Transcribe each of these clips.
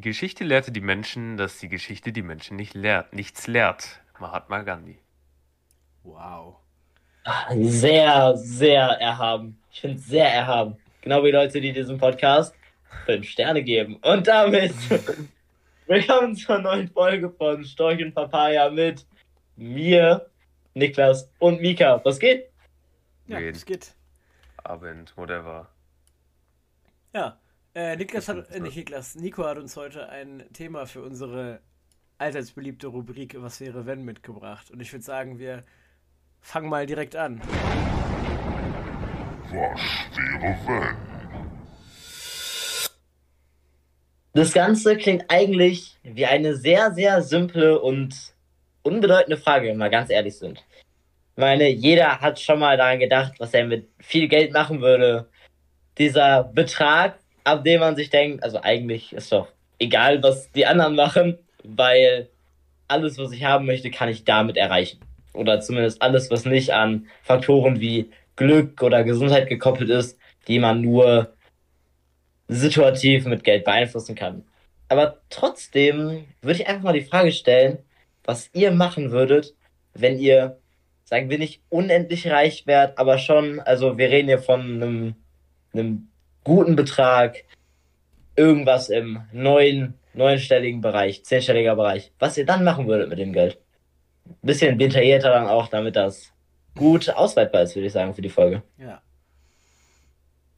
Die Geschichte lehrte die Menschen, dass die Geschichte die Menschen nicht lehrt, nichts lehrt. Mahatma Gandhi. Wow. Sehr, sehr erhaben. Ich finde es sehr erhaben. Genau wie Leute, die diesem Podcast fünf Sterne geben. Und damit willkommen zur neuen Folge von Storch und Papaya mit mir, Niklas und Mika. Was geht? Ja, Geht. es geht. Abend, whatever. Ja, äh, Niklas hat, äh, nicht Niklas, Nico hat uns heute ein Thema für unsere allseits beliebte Rubrik Was wäre wenn mitgebracht. Und ich würde sagen, wir fangen mal direkt an. Was wäre wenn? Das Ganze klingt eigentlich wie eine sehr, sehr simple und unbedeutende Frage, wenn wir ganz ehrlich sind. Ich meine, jeder hat schon mal daran gedacht, was er mit viel Geld machen würde. Dieser Betrag, ab dem man sich denkt, also eigentlich ist doch egal, was die anderen machen, weil alles, was ich haben möchte, kann ich damit erreichen. Oder zumindest alles, was nicht an Faktoren wie Glück oder Gesundheit gekoppelt ist, die man nur situativ mit Geld beeinflussen kann. Aber trotzdem würde ich einfach mal die Frage stellen, was ihr machen würdet, wenn ihr, sagen wir nicht unendlich reich wärt, aber schon, also wir reden hier von einem, einem guten Betrag, irgendwas im neuen, neunstelligen Bereich, zehnstelliger Bereich, was ihr dann machen würdet mit dem Geld. Bisschen detaillierter dann auch, damit das gut ausweitbar ist, würde ich sagen, für die Folge. Ja.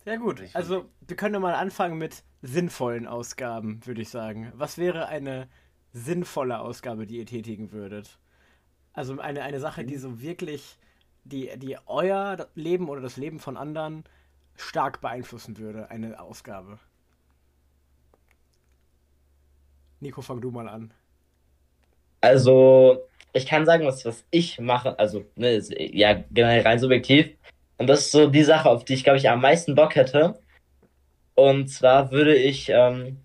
Sehr gut. Also, wir können mal anfangen mit sinnvollen Ausgaben, würde ich sagen. Was wäre eine sinnvolle Ausgabe, die ihr tätigen würdet? Also eine, eine Sache, die so wirklich, die, die euer Leben oder das Leben von anderen stark beeinflussen würde, eine Ausgabe. Nico, fang du mal an. Also, ich kann sagen, was, was ich mache, also, ne, ja, generell rein subjektiv. Und das ist so die Sache, auf die ich, glaube ich, am meisten Bock hätte. Und zwar würde ich, ähm,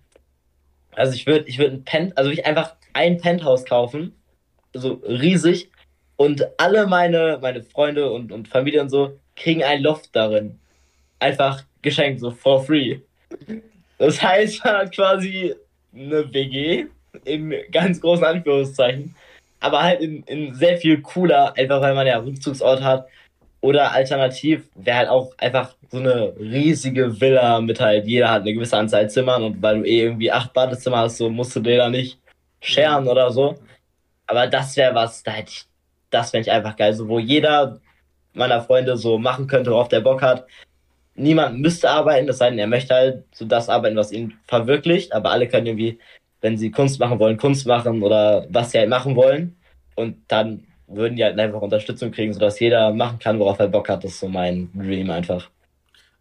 also ich würde, ich würde ein Pen, also ich einfach ein Penthouse kaufen, so riesig, und alle meine, meine Freunde und, und Familie und so kriegen ein Loft darin. Einfach geschenkt, so for free. Das heißt, man hat quasi eine WG in ganz großen Anführungszeichen, aber halt in, in sehr viel cooler, einfach weil man ja Rückzugsort hat. Oder alternativ wäre halt auch einfach so eine riesige Villa mit halt, jeder hat eine gewisse Anzahl Zimmern und weil du eh irgendwie acht Badezimmer hast, so musst du dir da nicht scheren oder so. Aber das wäre was, da hätte ich, das fände ich einfach geil, so wo jeder meiner Freunde so machen könnte, worauf der Bock hat. Niemand müsste arbeiten, sei denn, er möchte halt so das arbeiten, was ihn verwirklicht, aber alle können irgendwie, wenn sie Kunst machen wollen, Kunst machen oder was sie halt machen wollen. Und dann würden die halt einfach Unterstützung kriegen, sodass jeder machen kann, worauf er Bock hat. Das ist so mein Dream einfach.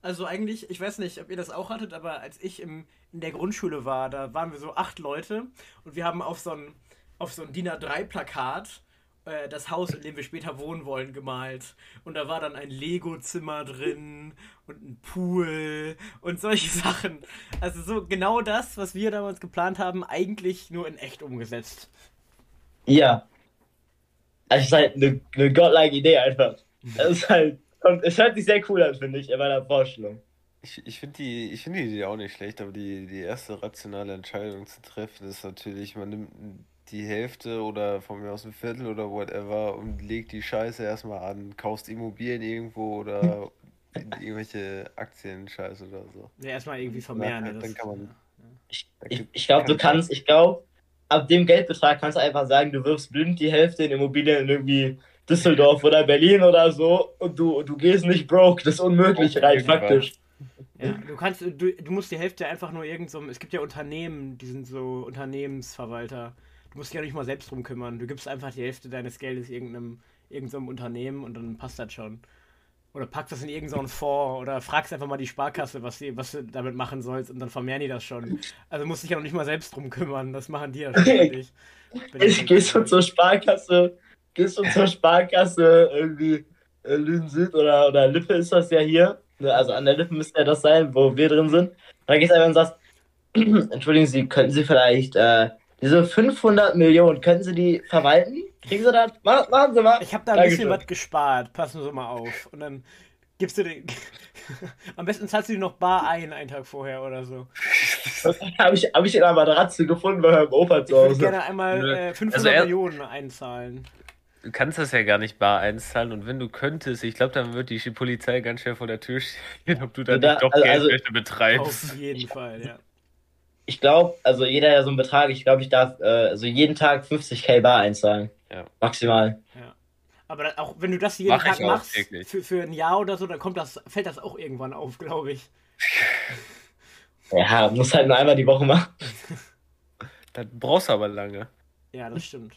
Also eigentlich, ich weiß nicht, ob ihr das auch hattet, aber als ich im, in der Grundschule war, da waren wir so acht Leute und wir haben auf so ein, auf so ein DIN A3-Plakat äh, das Haus, in dem wir später wohnen wollen, gemalt. Und da war dann ein Lego-Zimmer drin und ein Pool und solche Sachen. Also so genau das, was wir damals geplant haben, eigentlich nur in echt umgesetzt. Ja. Also, es ist halt eine, eine godlike Idee einfach. Es ist halt, und es hört sich sehr cool an, finde ich, in meiner Vorstellung. Ich, ich finde die, ich finde die Idee auch nicht schlecht, aber die, die erste rationale Entscheidung zu treffen ist natürlich, man nimmt die Hälfte oder von mir aus ein Viertel oder whatever und legt die Scheiße erstmal an, kaufst Immobilien irgendwo oder irgendwelche Aktien-Scheiße oder so. Ja, erstmal irgendwie vermehren. Ja, dann kann man- Ich, ich, ich glaube, du kann- kannst, ich glaube, ab dem Geldbetrag kannst du einfach sagen, du wirfst blind die Hälfte in Immobilien in irgendwie Düsseldorf oder Berlin oder so und du, du gehst nicht broke. Das ist unmöglich, rein Irgendwas. faktisch. Ja, du kannst, du, du musst die Hälfte einfach nur irgend so, es gibt ja Unternehmen, die sind so Unternehmensverwalter. Du musst dich ja nicht mal selbst drum kümmern. Du gibst einfach die Hälfte deines Geldes irgendeinem, irgendeinem Unternehmen und dann passt das schon. Oder packst das in irgendeinen Fonds oder fragst einfach mal die Sparkasse, was, die, was du damit machen sollst und dann vermehren die das schon. Also musst dich ja noch nicht mal selbst drum kümmern, das machen die ja schon. Wenn Ich gehst du zur Sparkasse, gehst du zur Sparkasse irgendwie äh, Lünen Süd oder, oder Lippe ist das ja hier. Ne, Also an der Lippe müsste ja das sein, wo wir drin sind. Und dann gehst du einfach und sagst, entschuldigen Sie, könnten Sie vielleicht äh, diese 500 Millionen, können Sie die verwalten? Kriegen Sie das? Mach, machen Sie mal. Ich habe da ein Dankeschön. bisschen was gespart, passen Sie mal auf. Und dann Gibst du den. Am besten zahlst du die noch bar ein, einen Tag vorher oder so. habe ich, hab ich in einer Matratze gefunden bei meinem Opa zu Ich würde Hause. gerne einmal äh, 500 Also er- Millionen einzahlen. Du kannst das ja gar nicht bar einzahlen und wenn du könntest, ich glaube, dann wird die Polizei ganz schnell vor der Tür stehen, ob du da Da- nicht doch also- Geldwäsche Auf betreibst. jeden Fall, ja. Ich glaube, also jeder ja so einen Betrag, ich glaube, ich darf äh, also jeden Tag 50k bar einzahlen. Ja. Maximal. Aber dann auch wenn du das jeden Mach Tag machst, täglich. für, für ein Jahr oder so, dann kommt das, fällt das auch irgendwann auf, glaube ich. Ja, muss halt nur einmal die Woche machen. Das brauchst du aber lange. Ja, das stimmt.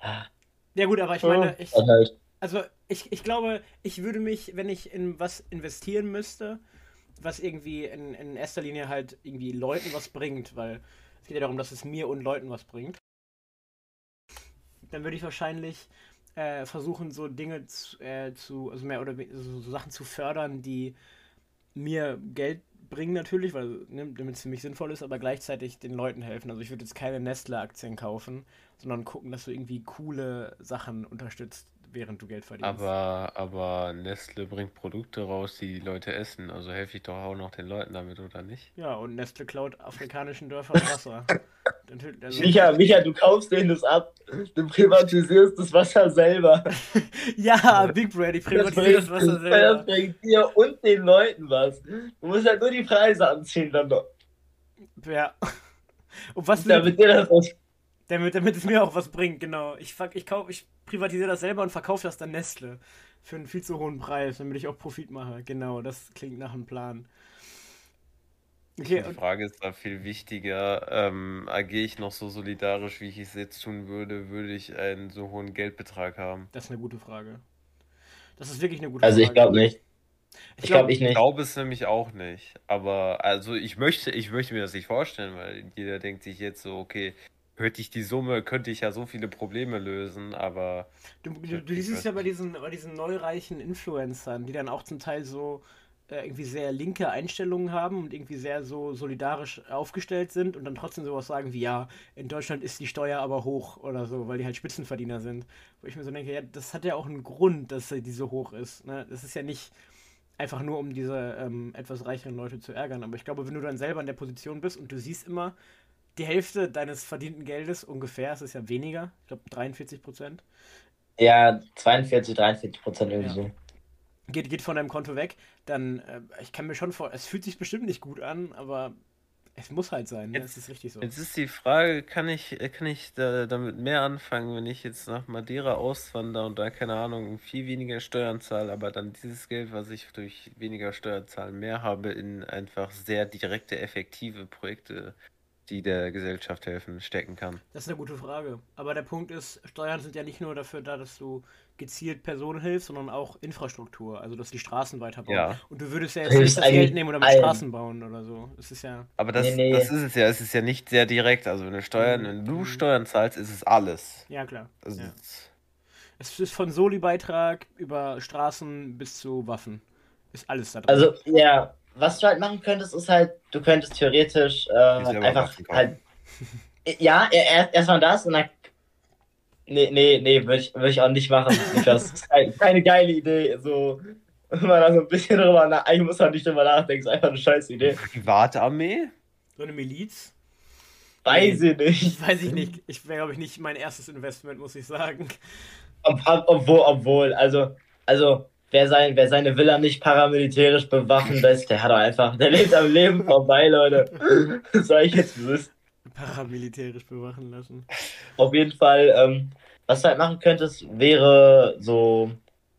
Ja. Ja gut, aber ich meine, ich, halt. also ich, ich glaube, ich würde mich, wenn ich in was investieren müsste, was irgendwie in, in erster Linie halt irgendwie Leuten was bringt, weil es geht ja darum, dass es mir und Leuten was bringt, dann würde ich wahrscheinlich äh, versuchen, so Dinge zu, äh, zu also mehr oder so, so Sachen zu fördern, die mir Geld bringen natürlich, weil ne, damit es für mich sinnvoll ist, aber gleichzeitig den Leuten helfen. Also ich würde jetzt keine Nestle-Aktien kaufen, sondern gucken, dass du irgendwie coole Sachen unterstützt, während du Geld verdienst. Aber, aber Nestle bringt Produkte raus, die die Leute essen. Also helfe ich doch auch noch den Leuten damit, oder nicht? Ja, und Nestle klaut afrikanischen Dörfern Wasser. Also- Micha, Micha, du kaufst denen das ab. Du privatisierst das Wasser selber. ja, Big Brad, ich privatisiere das Wasser das selber. bringt dir und den Leuten was. Du musst halt nur die Preise anziehen dann noch. Ja. Und was Damit dir das was. Damit, damit es mir auch was bringt, genau. Ich, ich, kauf, ich privatisiere das selber und verkaufe das dann Nestle. Für einen viel zu hohen Preis, damit ich auch Profit mache. Genau, das klingt nach einem Plan. Okay, Die Frage ist da viel wichtiger. Ähm, agiere ich noch so solidarisch, wie ich es jetzt tun würde, würde ich einen so hohen Geldbetrag haben? das ist eine gute Frage. Das ist wirklich eine gute Also Frage. ich glaube nicht. Ich glaube ich Ich nicht. glaube es nämlich auch nicht. Aber also ich möchte, ich möchte mir das nicht vorstellen, weil jeder denkt sich jetzt so, okay, hätte ich die Summe, könnte ich ja so viele Probleme lösen, aber Du, du, du siehst es ja bei diesen, bei diesen neureichen Influencern, die dann auch zum Teil so äh, irgendwie sehr linke Einstellungen haben und irgendwie sehr so solidarisch aufgestellt sind und dann trotzdem sowas sagen wie, ja, in Deutschland ist die Steuer aber hoch oder so, weil die halt Spitzenverdiener sind. Wo ich mir so denke, ja, das hat ja auch einen Grund, dass die so hoch ist. Ne? Das ist ja nicht einfach nur, um diese ähm, etwas reicheren Leute zu ärgern. Aber ich glaube, wenn du dann selber in der Position bist und du siehst immer, die Hälfte deines verdienten Geldes ungefähr, es ist ja weniger, ich glaube 43 Prozent, Ja, 42, 43 Prozent irgendwie Ja. so. geht, geht von deinem Konto weg, dann, äh, ich kann mir schon vor, es fühlt sich bestimmt nicht gut an, aber es muss halt sein, ne? Jetzt- es ist richtig so. jetzt ist die Frage, kann ich, äh, kann ich da, damit mehr anfangen, wenn ich jetzt nach Madeira auswandere und da, keine Ahnung, viel weniger Steuern zahle, aber dann dieses Geld, was ich durch weniger Steuern zahlen, mehr habe in einfach sehr direkte, effektive Projekte, die der Gesellschaft helfen, stecken kann. Das ist eine gute Frage. Aber der Punkt ist, Steuern sind ja nicht nur dafür da, dass du gezielt Personen hilfst, sondern auch Infrastruktur, also dass die Straßen weiterbauen. Ja. Und du würdest ja jetzt nicht das Geld nehmen oder mit allen. Straßen bauen oder so. Es ist ja, Aber das, Nee, nee. das ist es ja, es ist ja nicht sehr direkt. Also wenn du Steuern, Mhm. wenn du Mhm. Steuern zahlst, ist es alles. ja klar. Also Ja. Es ist von Soli-Beitrag über Straßen bis zu Waffen. Ist alles da drin. Also, ja, was du halt machen könntest, ist halt, du könntest theoretisch äh, Ich einfach halt. Ja, erst erstmal das und dann. Nee, nee, nee, würde ich, würd ich auch nicht machen. Das ist keine, keine geile Idee. So, wenn man da so ein bisschen drüber nach, eigentlich muss man nicht drüber nachdenken, ist einfach eine scheiß Idee. Privatarmee? so eine Miliz? Weiß ich nicht. Weiß ich nicht. Ich wäre, glaube ich, nicht mein erstes Investment, muss ich sagen. Ob, ob, obwohl, obwohl, also, also, wer, sein, wer seine Villa nicht paramilitärisch bewaffen lässt, der hat doch einfach, der lebt am Leben vorbei, Leute. Das sag ich jetzt bewusst. Paramilitärisch bewachen lassen. Auf jeden Fall, ähm, was du halt machen könntest, wäre so,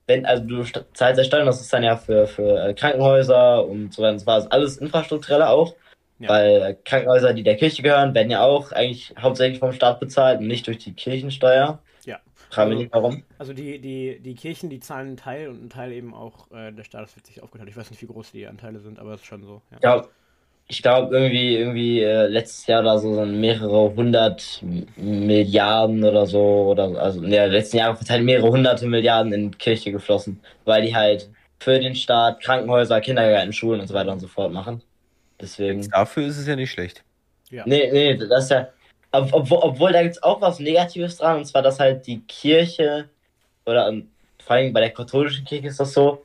wenn, also du st- zahlst ja Steuern, das ist dann ja für, für äh, Krankenhäuser und so weiter und so fort, alles infrastrukturelle auch. Ja. Weil äh, Krankenhäuser, die der Kirche gehören, werden ja auch eigentlich hauptsächlich vom Staat bezahlt und nicht durch die Kirchensteuer. Ja. Frage mich nicht warum. Also die, die, die Kirchen, die zahlen einen Teil und einen Teil eben auch äh, der Staat. Das wird sich aufgeteilt. Ich weiß nicht, wie groß die Anteile sind, aber es ist schon so. Ja. Ja, ich glaube irgendwie, irgendwie äh, letztes Jahr oder so sind mehrere hundert Milliarden oder so, oder also in der letzten Jahre verteilt mehrere hunderte Milliarden in die Kirche geflossen, weil die halt für den Staat Krankenhäuser, Kindergärten, Schulen und so weiter und so fort machen. Deswegen. Dafür ist es ja nicht schlecht. Nee, nee, das ist ja. Ob- Obwohl, obwohl da gibt es auch was Negatives dran, und zwar, dass halt die Kirche, oder ähm, vor allem bei der katholischen Kirche ist das so,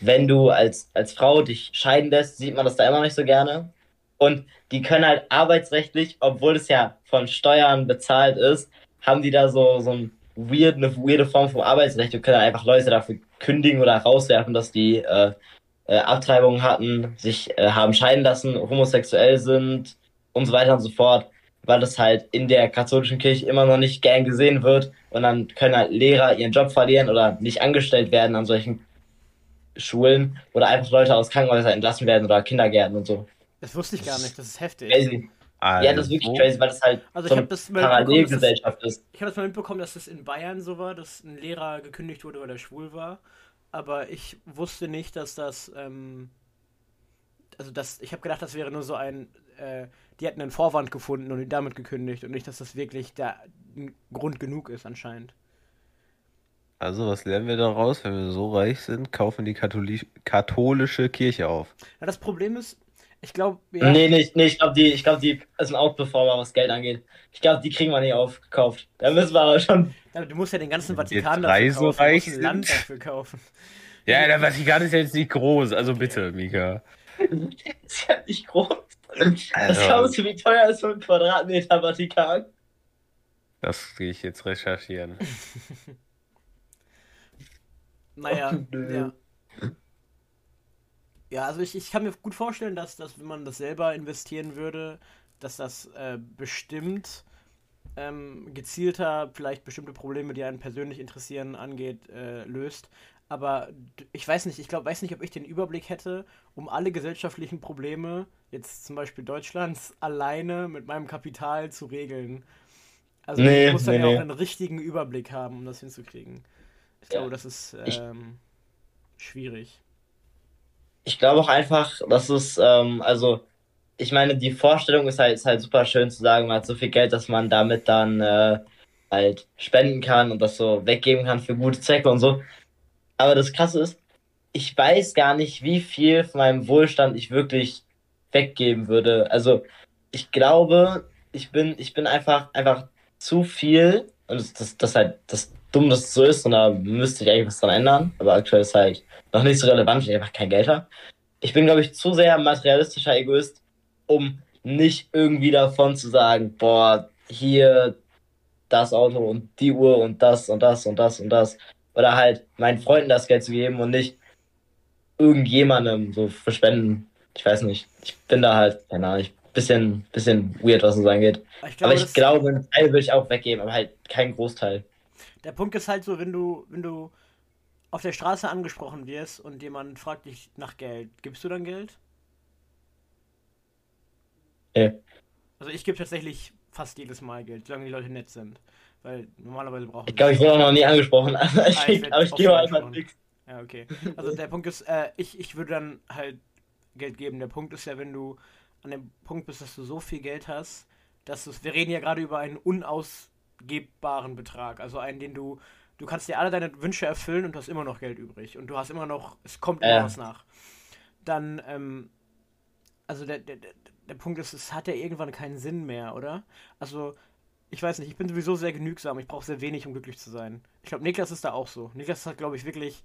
wenn du als, als Frau dich scheiden lässt, sieht man das da immer nicht so gerne. Und die können halt arbeitsrechtlich, obwohl es ja von Steuern bezahlt ist, haben die da so, so ein weird, eine weirde Form vom Arbeitsrecht und können einfach Leute dafür kündigen oder rauswerfen, dass die äh, äh, Abtreibungen hatten, sich äh, haben scheiden lassen, homosexuell sind und so weiter und so fort, weil das halt in der katholischen Kirche immer noch nicht gern gesehen wird und dann können halt Lehrer ihren Job verlieren oder nicht angestellt werden an solchen Schulen oder einfach Leute aus Krankenhäusern entlassen werden oder Kindergärten und so. Das wusste ich gar nicht, das ist heftig. Crazy. Ja, das ist wirklich crazy, weil das halt Also so ich eine habe das mal mitbekommen, dass Parallelgesellschaft ist. ich habe das mal mitbekommen, dass das in Bayern so war, dass ein Lehrer gekündigt wurde, weil er schwul war. Aber ich wusste nicht, dass das, ähm, also das, ich habe gedacht, das wäre nur so ein, äh, die hätten einen Vorwand gefunden und ihn damit gekündigt und nicht, dass das wirklich der Grund genug ist anscheinend. Also, was lernen wir daraus? Wenn wir so reich sind, kaufen die Katholi katholische Kirche auf. Ja, das Problem ist, ich glaube, ja, Nee, nee, nee, ich glaube, die, ich glaub, die ist ein Outperformer, was Geld angeht. Ich glaube, die kriegen wir nicht aufgekauft. Da müssen wir aber schon. du musst ja den ganzen Vatikan dafür so kaufen, du reich musst ein Land sind. dafür kaufen. Ja, der Vatikan ist ja jetzt nicht groß, also bitte, Mika. ist ja nicht groß. Was Also- glaubst du, wie teuer ist so ein Quadratmeter Vatikan? Das gehe ich jetzt recherchieren. Naja, nö. ja. Ja, also ich, ich kann mir gut vorstellen, dass, dass wenn man das selber investieren würde, dass das äh, bestimmt ähm, gezielter vielleicht bestimmte Probleme, die einen persönlich interessieren, angeht, äh, löst. Aber ich weiß nicht, ich glaube, weiß nicht, ob ich den Überblick hätte, um alle gesellschaftlichen Probleme, jetzt zum Beispiel Deutschlands, alleine mit meinem Kapital zu regeln. Also Nee, ich muss dann nee, ja nee. auch einen richtigen Überblick haben, um das hinzukriegen. Ich Ja. glaube, das ist Ich- ähm, schwierig. Ich glaube auch einfach, dass es, ähm, also, ich meine, die Vorstellung ist halt, ist halt super schön zu sagen, man hat so viel Geld, dass man damit dann äh, halt spenden kann und das so weggeben kann für gute Zwecke und so. Aber das Krasse ist, ich weiß gar nicht, wie viel von meinem Wohlstand ich wirklich weggeben würde. Also, ich glaube, ich bin, ich bin einfach, einfach zu viel und das, das, das ist halt das dumm, dass es so ist und da müsste ich eigentlich was dran ändern. Aber aktuell ist halt noch nicht so relevant, weil ich einfach kein Geld habe. Ich bin, glaube ich, zu sehr materialistischer Egoist, um nicht irgendwie davon zu sagen, boah, hier das Auto und die Uhr und das und das und das und das. Oder halt meinen Freunden das Geld zu geben und nicht irgendjemandem so verschwenden. Ich weiß nicht. Ich bin da halt, keine Ahnung, ich bisschen, bisschen weird, was es angeht. Aber ich glaube, aber ich glaube, einen Teil würde ich auch weggeben, aber halt keinen Großteil. der Punkt ist halt so, wenn du, wenn du auf der Straße angesprochen wirst und jemand fragt dich nach Geld, gibst du dann Geld? Nee. Also ich gebe tatsächlich fast jedes Mal Geld, solange die Leute nett sind. Weil normalerweise brauchen Ich glaube, ich wurde auch noch nie angesprochen. Also Ah, ich ich, aber ich gebe einfach nichts. Ja, okay. Also der Punkt ist, äh, ich, ich würde dann halt Geld geben. Der Punkt ist ja, wenn du an dem Punkt bist, dass du so viel Geld hast, dass du wir reden ja gerade über einen unausgebbaren Betrag. Also einen, den du, du kannst dir alle deine Wünsche erfüllen und du hast immer noch Geld übrig. Und du hast immer noch, es kommt immer Ja. was nach. Dann, ähm, also der, der, der, der Punkt ist, es hat ja irgendwann keinen Sinn mehr, oder? Also, ich weiß nicht, ich bin sowieso sehr genügsam. Ich brauche sehr wenig, um glücklich zu sein. Ich glaube, Niklas ist da auch so. Niklas hat, glaube ich, wirklich,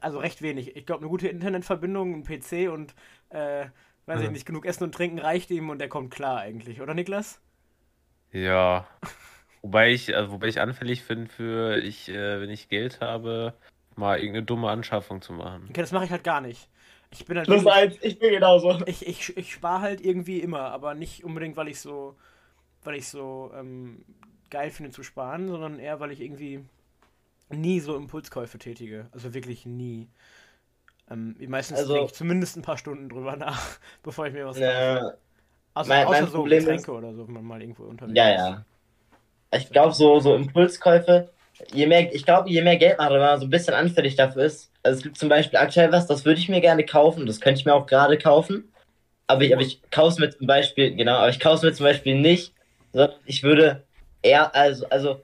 also recht wenig. Ich glaube, eine gute Internetverbindung, ein PC und, äh, weiß ich nicht, genug Essen und Trinken reicht ihm und der kommt klar eigentlich, oder Niklas? Ja. Wobei ich, also wobei ich anfällig bin für ich, äh, wenn ich Geld habe, mal irgendeine dumme Anschaffung zu machen. Okay, das mache ich halt gar nicht. Ich bin halt Plus eins, ich bin genauso. ich, ich, ich spare halt irgendwie immer, aber nicht unbedingt, weil ich so, weil ich so ähm, geil finde zu sparen, sondern eher, weil ich irgendwie nie so Impulskäufe tätige. Also wirklich nie. Ähm, meistens Also- denke ich zumindest ein paar Stunden drüber nach, bevor ich mir was kaufe. Ja, Also, mein- außer mein so Problem Getränke oder so, wenn man mal irgendwo unterwegs ja. ist. ja. Ich glaube, so, so Impulskäufe, je mehr, ich glaube, je mehr Geld man hat, wenn man so ein bisschen anfällig dafür ist. Also es gibt zum Beispiel aktuell was, das würde ich mir gerne kaufen, das könnte ich mir auch gerade kaufen. Aber ich, aber ich kaufe es mir zum Beispiel, genau, aber ich kaufe es mir zum Beispiel nicht, sondern ich würde eher, also, also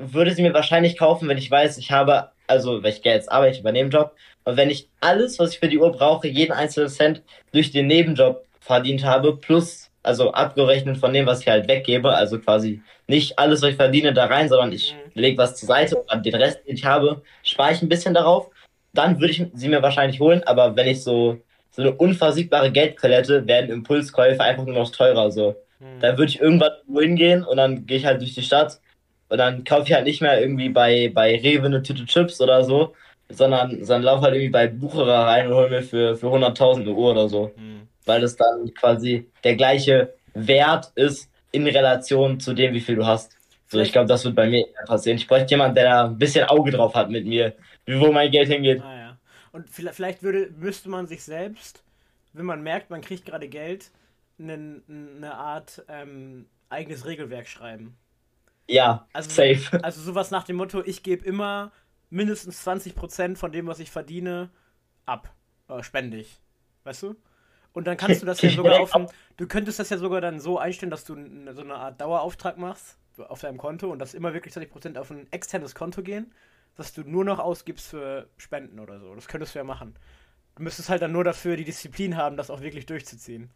würde sie mir wahrscheinlich kaufen, wenn ich weiß, ich habe, also, weil ich gehe jetzt arbeite, ich übernehme einen Job, und wenn ich alles, was ich für die Uhr brauche, jeden einzelnen Cent durch den Nebenjob verdient habe, plus, also abgerechnet von dem, was ich halt weggebe, also quasi nicht alles, was ich verdiene, da rein, sondern ich Mhm. lege was zur Seite und den Rest, den ich habe, spare ich ein bisschen darauf. dann würde ich sie mir wahrscheinlich holen, aber wenn ich so, so eine unversiegbare Geldquelle hätte, werden Impulskäufe einfach nur noch teurer. So. Hm. Dann würde ich irgendwann wohin gehen und dann gehe ich halt durch die Stadt und dann kaufe ich halt nicht mehr irgendwie bei, bei Rewe eine Tüte Chips oder so, sondern, sondern laufe halt irgendwie bei Bucherer rein und hole mir für, für 100.000 eine Uhr oder so. Hm. Weil das dann quasi der gleiche Wert ist in Relation zu dem, wie viel du hast. So, ich glaube, das wird bei mir eher passieren. Ich bräuchte jemanden, der da ein bisschen Auge drauf hat mit mir, wie wo mein Geld hingeht. Ah, ja. Und vielleicht, würde, müsste man sich selbst, wenn man merkt, man kriegt gerade Geld, einen, eine Art ähm, eigenes Regelwerk schreiben. Ja, Also, safe. Also sowas nach dem Motto, ich gebe immer mindestens 20% von dem, was ich verdiene, ab. Äh, spende ich. Weißt du? Und dann kannst du das ja sogar auf Du könntest das ja sogar dann so einstellen, dass du so eine Art Dauerauftrag machst auf deinem Konto und dass immer wirklich 20% auf ein externes Konto gehen, dass du nur noch ausgibst für Spenden oder so. Das könntest du ja machen. Du müsstest halt dann nur dafür die Disziplin haben, das auch wirklich durchzuziehen.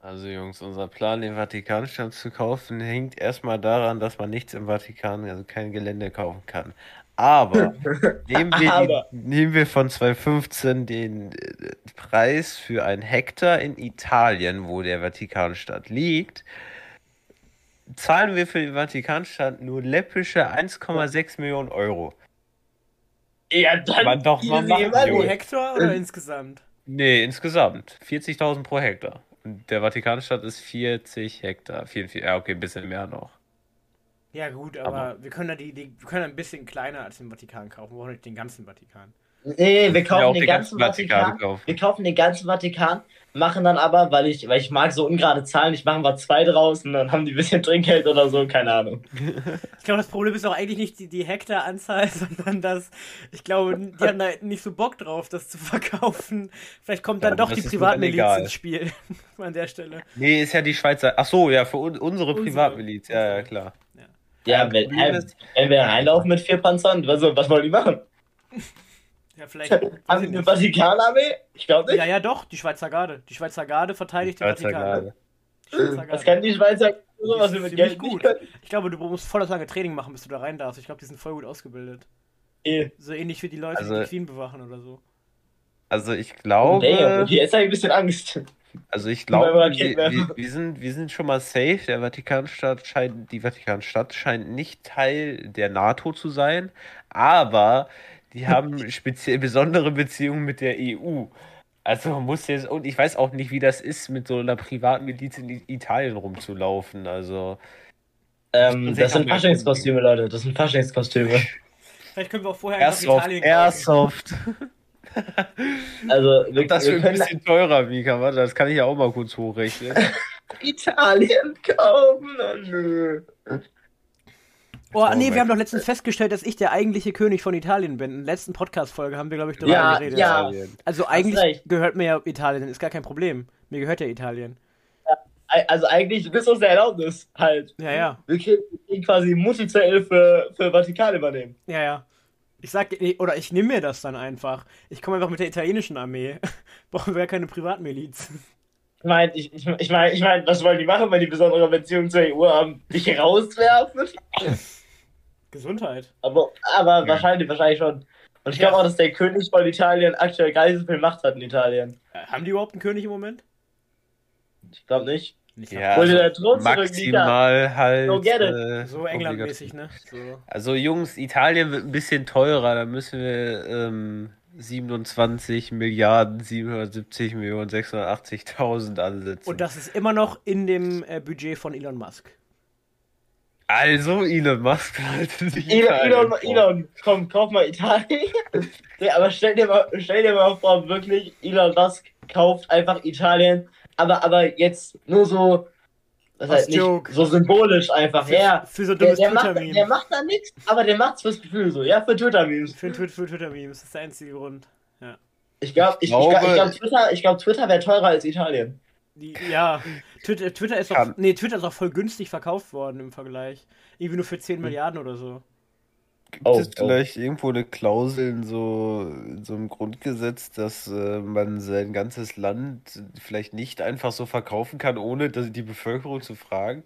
Also Jungs, unser Plan, den Vatikanstadt zu kaufen, hängt erstmal daran, dass man nichts im Vatikan, also kein Gelände kaufen kann. Aber nehmen wir, Aber. die, nehmen wir von 2015 den äh, Preis für ein Hektar in Italien, wo der Vatikanstadt liegt, zahlen wir für die Vatikanstadt nur läppische 1,6 Millionen Euro. Ja, dann. Man doch mal machen. Hektar oder insgesamt? Nee, insgesamt 40.000 pro Hektar. Der Vatikanstadt ist 40 Hektar. 44, ja, okay, ein bisschen mehr noch. Ja gut, aber, wir können da die, die wir können ein bisschen kleiner als den Vatikan kaufen. Wir brauchen nicht den ganzen Vatikan. Nee, wir kaufen den den ganzen ganzen Vatikan Vatikan. kaufen. Wir kaufen den ganzen Vatikan, machen dann aber, weil ich, weil ich mag so ungerade Zahlen, ich mache mal zwei draus und dann haben die ein bisschen Trinkgeld oder so, keine Ahnung. Ich glaube, das Problem ist auch eigentlich nicht die, die Hektaranzahl, sondern dass, ich glaube, die haben da nicht so Bock drauf, das zu verkaufen. Vielleicht kommt dann Ja, doch die Privatmiliz ins Spiel an der Stelle. Nee, ist ja die Schweizer. Ach so, ja, für un unsere Unsere. Privatmiliz. Ja, ja, klar. Ja, Ja, wenn, wenn wir reinlaufen mit vier Panzern, was, was wollen die machen? Ja, vielleicht. die eine. Vatikanarmee? Ich glaube nicht. Ja, ja, doch, die Schweizer Garde. Die Schweizer Garde verteidigt den Schweizer Vatikan. Garde. Die Schweizer Das kann die Schweizer so, was Die ist mit Geld gut. Ich glaube, du musst voll das lange Training machen, bis du da rein darfst. Ich glaube, die sind voll gut ausgebildet. Eh. So ähnlich wie die Leute, Also- die die Queen bewachen oder so. Also ich glaube, und jetzt habe ich ein bisschen Angst. also ich glaube, wir, wir, wir sind, wir sind schon mal safe. Der Vatikanstadt scheint, die Vatikanstadt scheint nicht Teil der NATO zu sein, aber die haben speziell besondere Beziehungen mit der EU. Also man muss jetzt, und ich weiß auch nicht, wie das ist, mit so einer Privatmiliz in I- Italien rumzulaufen. Also, Ähm, Das sind Faschingskostüme, Leute. Das sind Faschingskostüme. Vielleicht können wir auch vorher Airsoft, Italien kaufen. Airsoft. Also, wir, Das wir wird ein bisschen teurer, Mika, warte, das kann ich ja auch mal kurz hochrechnen. Italien kaufen. Oh, nö. Oh, nee, mein wir haben doch letztens festgestellt, dass ich der eigentliche König von Italien bin. In der letzten Podcast-Folge haben wir, glaube ich, darüber Ja, geredet. ja. Also eigentlich gehört mir ja Italien, ist gar kein Problem. Mir gehört ja Italien. Also eigentlich bis uns der Erlaubnis halt. Ja, ja. Wir kriegen, wir kriegen quasi Multizell für, für Vatikan übernehmen. Ja, ja. Ich sag, nee, oder ich nehme mir das dann einfach. Ich komme einfach mit der italienischen Armee. Brauchen wir ja keine Privatmiliz. Ich meine, ich, ich, ich meine, ich mein, was wollen die machen, wenn die besondere Beziehung zur EU haben? Dich rauswerfen? Gesundheit. Aber, aber Ja. wahrscheinlich, wahrscheinlich schon. Und ich glaube auch, dass der König von Italien aktuell gar nicht so viel Macht hat in Italien. Äh, haben die überhaupt einen König im Moment? Ich glaube nicht. Nicht Ja, Hol dir also deinen Thron zurück, maximal halt. Go get it. äh, So England-mäßig, ne? So. Also Jungs, Italien wird ein bisschen teurer, da müssen wir ähm, 27 Milliarden 770 Millionen 680.000 ansetzen. Und das ist immer noch in dem äh, Budget von Elon Musk. Also Elon Musk halte sich Elon, Italien Elon, vor. Elon, komm, kauf mal Italien. nee, aber stell dir mal, stell dir mal vor, wirklich, Elon Musk kauft einfach Italien, aber, aber jetzt nur so, was Als heißt nicht, Joke. so symbolisch einfach, Für, ja. für so Der, dummes der, macht, der Twitter-Meme. macht da nichts, aber der macht's fürs Gefühl so, ja, für Twitter-Memes. Für, für, für Twitter-Memes, das ist der einzige Grund. Ich glaube, ich, ich, Glaube- glaub, ich glaub, Twitter, ich glaub, Twitter wäre teurer als Italien. Die, ja, Twitter, Twitter ist auch, Kann- nee, Twitter ist auch voll günstig verkauft worden im Vergleich. Irgendwie nur für 10 Milliarden oder so. Gibt Oh, es oh. vielleicht irgendwo eine Klausel in so, in so einem Grundgesetz, dass äh, man sein ganzes Land vielleicht nicht einfach so verkaufen kann, ohne dass die Bevölkerung zu fragen?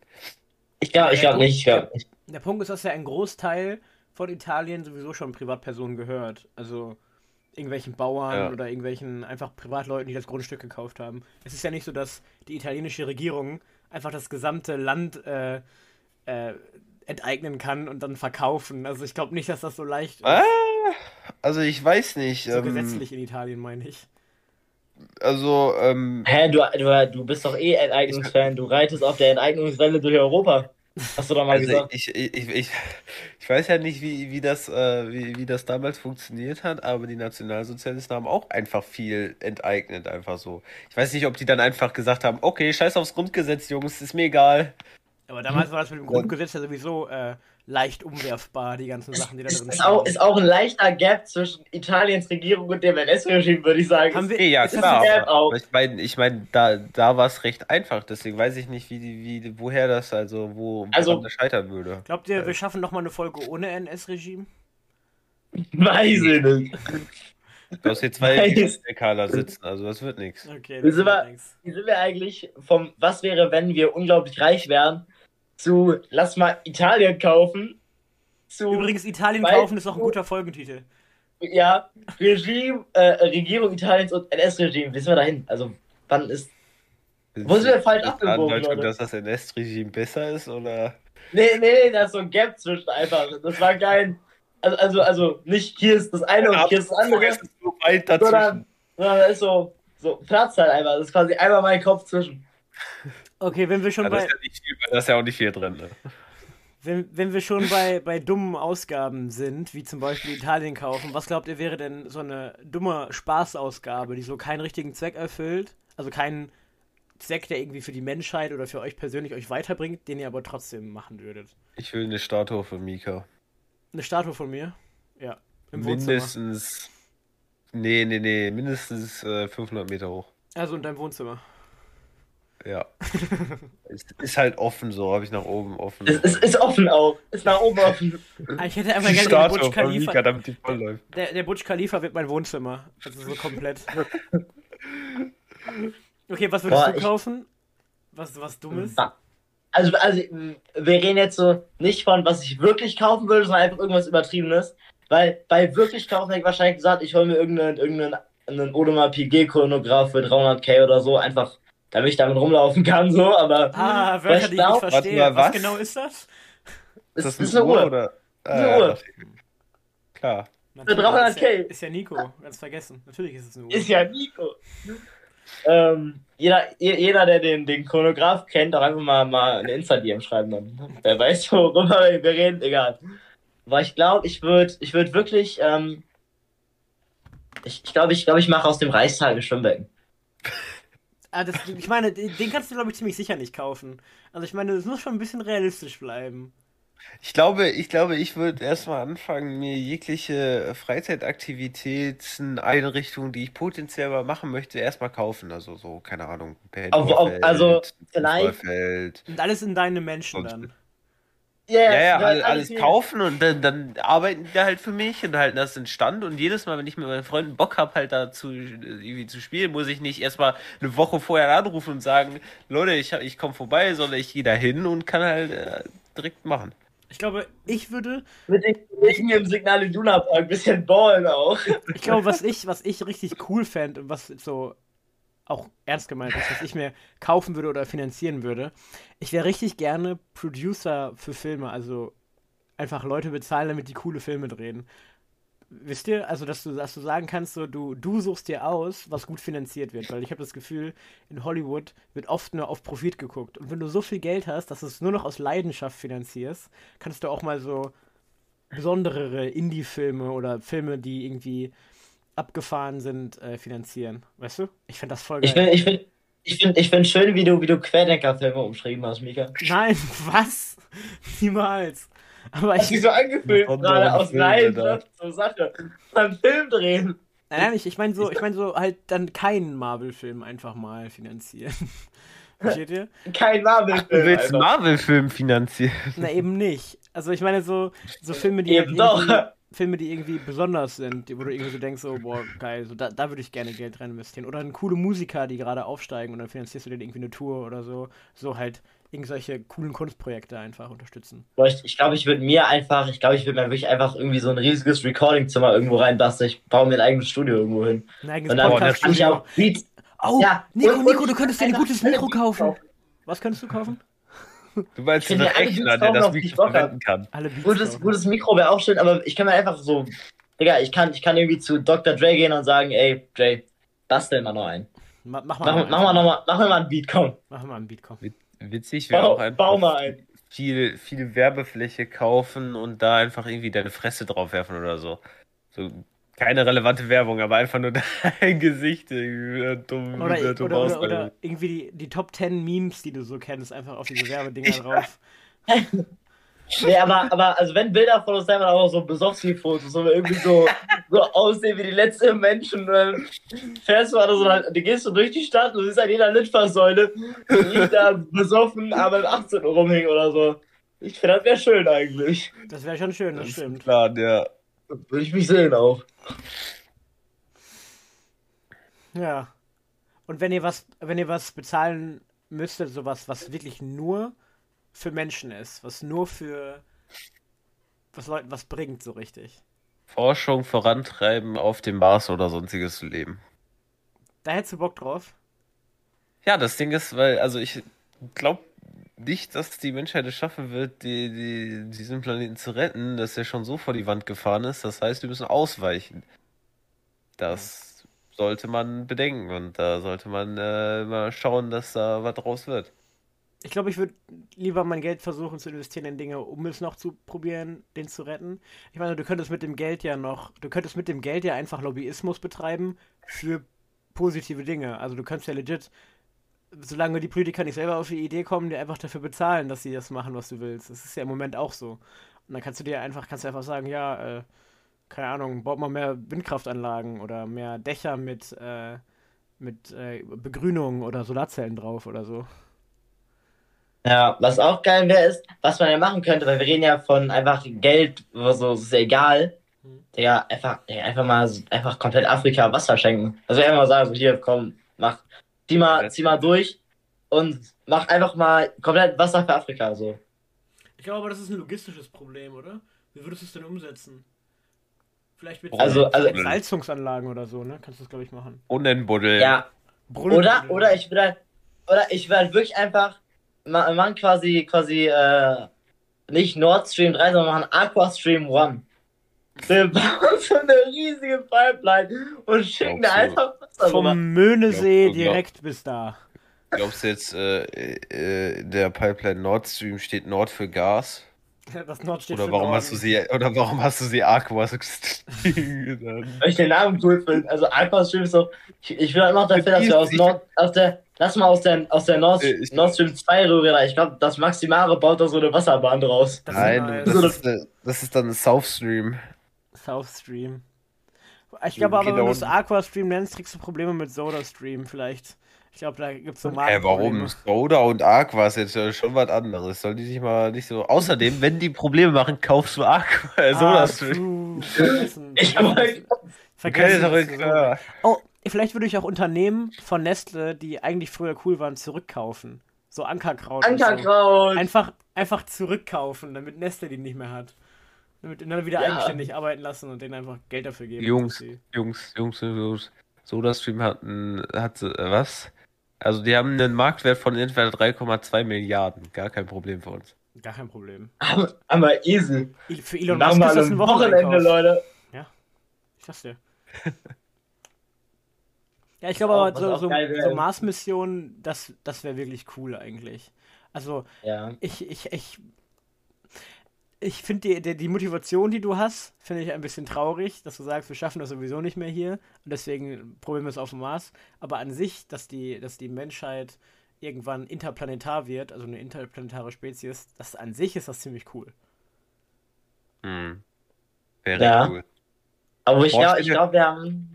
Ich glaube ich glaub nicht, ich glaube nicht. Der Punkt ist, dass ja ein Großteil von Italien sowieso schon Privatpersonen gehört. Also irgendwelchen Bauern Ja. oder irgendwelchen einfach Privatleuten, die das Grundstück gekauft haben. Es ist ja nicht so, dass die italienische Regierung einfach das gesamte Land äh, äh, enteignen kann und dann verkaufen. Also ich glaube nicht, dass das so leicht ist. Ah, also ich weiß nicht. So ähm, gesetzlich in Italien, meine ich. Also, ähm, Hä, du, du, du bist doch eh Enteignungsfan. Du reitest auf der Enteignungswelle durch Europa. Hast du doch mal also gesagt. ich, ich, ich, ich, ich weiß ja nicht, wie, wie, das, äh, wie, wie das damals funktioniert hat, aber die Nationalsozialisten haben auch einfach viel enteignet, einfach so. Ich weiß nicht, ob die dann einfach gesagt haben, okay, scheiß aufs Grundgesetz, Jungs, ist mir egal. Aber damals war das mit dem Grundgesetz ja sowieso äh, leicht umwerfbar, die ganzen Sachen, die da drin ist, auch, ist auch ein leichter Gap zwischen Italiens Regierung und dem NS-Regime, würde ich sagen. Haben wir- ja, klar. ein Gap aber- auch? aber Ich meine, ich mein, da, da war es recht einfach, deswegen weiß ich nicht, wie, die- wie, woher das, also, wo Also- das scheitern würde. Glaubt ihr, wir schaffen nochmal eine Folge ohne NS-Regime? Weiß ich nicht. Du hast hier zwei. Dekaler sitzen, also das wird nichts. Okay, Wir das sind nix. Wie sind wir eigentlich vom Was wäre, wenn wir unglaublich reich wären, zu Lass mal Italien kaufen, zu Übrigens, Italien kaufen ist auch ein guter Folgentitel. ja, Regime, äh, Regierung Italiens und NS-Regime. Wie sind wir dahin? Also, wann ist. Wo sind wir falsch abgebogen, Leute? dass das NS-Regime besser ist, oder? Nee, nee, nee, da ist so ein Gap zwischen einfach. Das war kein. Also, also, also nicht hier ist das eine und hier ist das andere, Es ist so weit sondern, dazwischen. sondern da ist so, so Platz halt einfach. Das ist quasi einmal mein Kopf zwischen. Okay, wenn wir schon Ja, das, bei, ist ja da ist ja auch nicht viel drin. Ne? wenn, wenn wir schon bei, bei dummen Ausgaben sind, wie zum Beispiel Italien kaufen, was glaubt ihr wäre denn so eine dumme Spaßausgabe, die so keinen richtigen Zweck erfüllt? Also keinen Zweck, der irgendwie für die Menschheit oder für euch persönlich euch weiterbringt, den ihr aber trotzdem machen würdet. Ich will eine Statue von Mika. Eine Statue von mir? Ja. Im Wohnzimmer. Mindestens. Nee, nee, nee, mindestens äh, 500 Meter hoch. Also in deinem Wohnzimmer. Ja. es ist halt offen so, habe ich nach oben offen. Es, es ist offen auch. Ist nach oben offen. Ah, ich hätte einfach gerne den Burj von Mika, Khalifa. damit die voll läuft. Der, der Burj Khalifa wird mein Wohnzimmer. Also so komplett. Okay, was würdest Boah, du ich- kaufen? Was, was Dummes? Also, also, wir reden jetzt so nicht von, was ich wirklich kaufen würde, sondern einfach irgendwas Übertriebenes. Weil bei wirklich kaufen hätte ich wahrscheinlich gesagt, ich hole mir irgendeinen, irgendeinen einen Audemars Piguet-Chronograph für 300k oder so, einfach damit ich damit rumlaufen kann, so, aber Ah, Was Wörter, die ich nicht verstehe. Warte mal, was? was? genau ist das? es Ist ist, eine Uhr. oder? Ah, Eine Uhr. ich. Klar. Natürlich, 300K. Ist ja, ist ja Nico, ganz vergessen. Natürlich ist es eine Uhr. Ist ja Nico. Ähm, jeder, je- jeder, der den, den Chronograph kennt, auch einfach mal, mal eine Insta-DM schreiben dann. Wer weiß, worüber wir reden, egal. Weil ich glaube, ich würde ich würd wirklich, ähm, ich glaube, ich, glaub, ich, glaub, ich mache aus dem Reichstag ein Schwimmbecken. Ah, das, ich meine, den kannst du, glaube ich, ziemlich sicher nicht kaufen. Also ich meine, es muss schon ein bisschen realistisch bleiben. Ich glaube, ich glaube, ich würde erstmal anfangen, mir jegliche Freizeitaktivitäten, Einrichtungen, die ich potenziell mal machen möchte, erstmal kaufen. Also so, keine Ahnung, auf- also ein vielleicht-. Und alles in deine Menschen Und- dann. Ja, ja, ja, alles, alles kaufen und dann, dann arbeiten die halt für mich und halten das in Stand. Und jedes Mal, wenn ich mit meinen Freunden Bock habe, halt da zu, irgendwie zu spielen, muss ich nicht erstmal eine Woche vorher anrufen und sagen, Leute, ich, ich komme vorbei, sondern ich gehe da hin und kann halt äh, direkt machen. Ich glaube, ich würde, Mit den Kollegen im Signal Iduna Park ein bisschen ballen auch. ich glaube, was ich, was ich richtig cool fände und was so auch ernst gemeint ist, was ich mir kaufen würde oder finanzieren würde, ich wäre richtig gerne Producer für Filme, also einfach Leute bezahlen, damit die coole Filme drehen. Wisst ihr, also dass du, dass du sagen kannst, so du, du suchst dir aus, was gut finanziert wird, weil ich habe das Gefühl, in Hollywood wird oft nur auf Profit geguckt. Und wenn du so viel Geld hast, dass du es nur noch aus Leidenschaft finanzierst, kannst du auch mal so besonderere Indie-Filme oder Filme, die irgendwie abgefahren sind, äh, finanzieren. Weißt du? Ich finde das voll geil. Ich finde ich find, ich find, ich find schön, wie du, wie du Querdenker-Filme umschrieben hast, Mika. Nein, was? Niemals. Aber Hast ich. dich so angefühlt, gerade aus Leidenschaft zur Sache. Beim Film drehen. Nein, nein, ich, ich meine so, ich meine so halt dann keinen Marvel-Film einfach mal finanzieren. Versteht ihr? Kein Marvel-Film. Du willst. Marvel-Film finanzieren. Na eben nicht. Also ich meine so, so Filme, die Eben halt irgendwie doch. Filme, die irgendwie besonders sind, wo du irgendwie so denkst, so, boah, geil, so, da, da würde ich gerne Geld rein investieren. Oder ein coole Musiker, die gerade aufsteigen und dann finanzierst du denen irgendwie eine Tour oder so. So halt irgendwelche coolen Kunstprojekte einfach unterstützen. Ich, glaube, ich würde mir einfach, ich glaube, ich würde mir wirklich einfach irgendwie so ein riesiges Recording-Zimmer irgendwo reinbasteln. Ich baue mir ein eigenes Studio irgendwo hin. Ein eigenes Und dann Podcast- kann ich auch Beats. Oh, Ja, Nico, Nico, du könntest dir ein gutes Mikro kaufen. Was könntest du kaufen? Du meinst finde alle Rechner, der das Mikro verwenden kann. Gutes, gutes Mikro wäre auch schön, aber ich kann mir einfach so, Digga, ich kann, ich kann irgendwie zu Dr. Dre gehen und sagen, ey, Dre, bastel mal noch einen. Ma- Mach mal, Mach, mach mal noch mal, mach mal ein Beat, komm. Mach mal einen Beat, komm. Witzig wäre Bau, auch einfach bau mal ein. viel, viel Werbefläche kaufen und da einfach irgendwie deine Fresse drauf werfen oder so. So keine relevante Werbung, aber einfach nur dein Gesicht irgendwie wieder dumm, Oder, oder, dumm oder, ausfallen. oder irgendwie die, die Top 10 Memes, die du so kennst, einfach auf diese Werbedinger drauf. Nee, aber, aber, also wenn Bilder von uns selber auch so Besowski-Fotos, wo wir irgendwie so, so aussehen wie die letzten Menschen, dann fährst du also so, halt, du gehst so durch die Stadt und siehst an jeder Litfaßsäule, wie ich da besoffen, aber im 18 Uhr rumhängen oder so. Ich finde, das wäre schön eigentlich. Das wäre schon schön, das Das stimmt. klar, ja. Würde ich mich sehen auch. Ja. Und wenn ihr was, wenn ihr was bezahlen müsstet, sowas, was wirklich nur für Menschen ist, was nur für was Leuten was bringt, so richtig. Forschung vorantreiben auf dem Mars oder sonstiges Leben. Da hättest du Bock drauf. Ja, das Ding ist, weil, also ich glaube nicht, dass die Menschheit es schaffen wird, die, die, diesen Planeten zu retten, dass er schon so vor die Wand gefahren ist. Das heißt, wir müssen ausweichen. Das sollte man bedenken und da sollte man äh, mal schauen, dass da was draus wird. Ich glaube, ich würde lieber mein Geld versuchen zu investieren in Dinge, um es noch zu probieren, den zu retten. Ich meine, du könntest mit dem Geld ja noch, du könntest mit dem Geld ja einfach Lobbyismus betreiben für positive Dinge. Also du könntest ja legit, solange die Politiker nicht selber auf die Idee kommen, dir einfach dafür bezahlen, dass sie das machen, was du willst. Das ist ja im Moment auch so. Und dann kannst du dir einfach, kannst du einfach sagen, ja, äh, keine Ahnung, baut mal mehr Windkraftanlagen oder mehr Dächer mit, äh, mit äh, Begrünung oder Solarzellen drauf oder so. Ja, was auch geil wäre, ist, was man ja machen könnte, weil wir reden ja von einfach Geld, so ist ja egal. Mhm. Digga, einfach, Digga, einfach mal, einfach komplett Afrika Wasser schenken. Also einfach mal sagen, so hier, komm, mach, zieh mal, zieh mal durch und mach einfach mal komplett Wasser für Afrika, so. Ich glaube aber, das ist ein logistisches Problem, oder? Wie würdest du es denn umsetzen? Vielleicht mit Also- also- Salzungsanlagen oder so, ne? Kannst du das, glaube ich, machen. Unenbuddel. Ja, Brunnen- oder, oder ich will halt, oder ich will halt wirklich einfach, ma- machen quasi, quasi, äh, nicht Nord Stream 3, sondern machen Aqua Stream 1. Wir bauen so eine riesige Pipeline und schicken da einfach Wasser rüber. Vom Möhnesee Glaub- glaub- direkt bis da. Glaubst du jetzt, äh, äh, in der Pipeline Nord Stream steht Nord für Gas? Das Nord steht Oder für warum Norden. hast du sie, oder warum hast du sie Aqua genannt? Weil ich den Namen cool finde. Also Aqua Stream ist so. Ich, ich will halt noch dafür, dass wir aus Nord, aus der, lass mal aus der, aus der Nord, Äh, ich- Nord Stream 2 rüber. Ich glaube, das Maximare baut da so eine Wasserbahn draus. Das ist Nein, nice. das ist, äh, das ist dann South Stream. South Stream. Ich glaube aber, wenn du es Aqua Stream nennst, kriegst du Probleme mit Soda Stream vielleicht. Ich glaube, da gibt es so Hä, Markenprobleme. warum? Soda und Aqua ist jetzt äh, schon was anderes. Soll die sich mal nicht so. Außerdem, wenn die Probleme machen, kaufst du Aqua. Äh, Soda Ah, Stream. Vergessen. Ich Vergessen. so- klar. Oh, vielleicht würde ich auch Unternehmen von Nestle, die eigentlich früher cool waren, zurückkaufen. So Ankerkraut. und So. Ankerkraut. Einfach, einfach zurückkaufen, damit Nestle die nicht mehr hat. Damit die dann wieder Ja. eigenständig arbeiten lassen und denen einfach Geld dafür geben. Jungs, sie- Jungs, Jungs, Jungs. Soda Stream hat, ein, hat äh, was? Also, die haben einen Marktwert von entweder 3,2 Milliarden. Gar kein Problem für uns. Gar kein Problem. Aber, aber easy. I- Für Elon Musk ist das ein Wochenende, Wocheneinkauf. Leute. Ich sag's dir. ja, ich glaube aber so, so, so Mars-Missionen, das, das wäre wirklich cool eigentlich. Also, Ja. ich, ich, ich, ich finde die, die, die Motivation, die du hast, finde ich ein bisschen traurig, dass du sagst, wir schaffen das sowieso nicht mehr hier und deswegen probieren wir es auf dem Mars. Aber an sich, dass die, dass die Menschheit irgendwann interplanetar wird, also eine interplanetare Spezies, das an sich ist das ziemlich cool. Hm. Wäre Ja. cool. Aber ich glaube, ich glaub, wir haben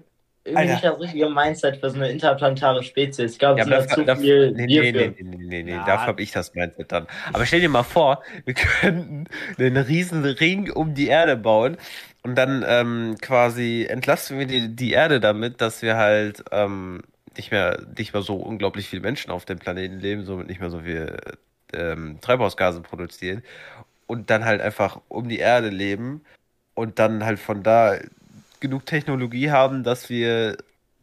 irgendwie Alter. nicht das richtige Mindset für so eine interplanetare Spezies. Ich glaube, Ja, da dafür, zu dafür, viel nee, nee, für. nee, nee, nee, nee, Ja. dafür habe ich das Mindset dann. Aber stell dir mal vor, wir könnten einen riesen Ring um die Erde bauen Und dann ähm, quasi entlasten wir die, die Erde damit, dass wir halt ähm, nicht mehr, nicht mehr so unglaublich viele Menschen auf dem Planeten leben, somit nicht mehr so viel ähm, Treibhausgase produzieren und dann halt einfach um die Erde leben und dann halt von da genug Technologie haben, dass wir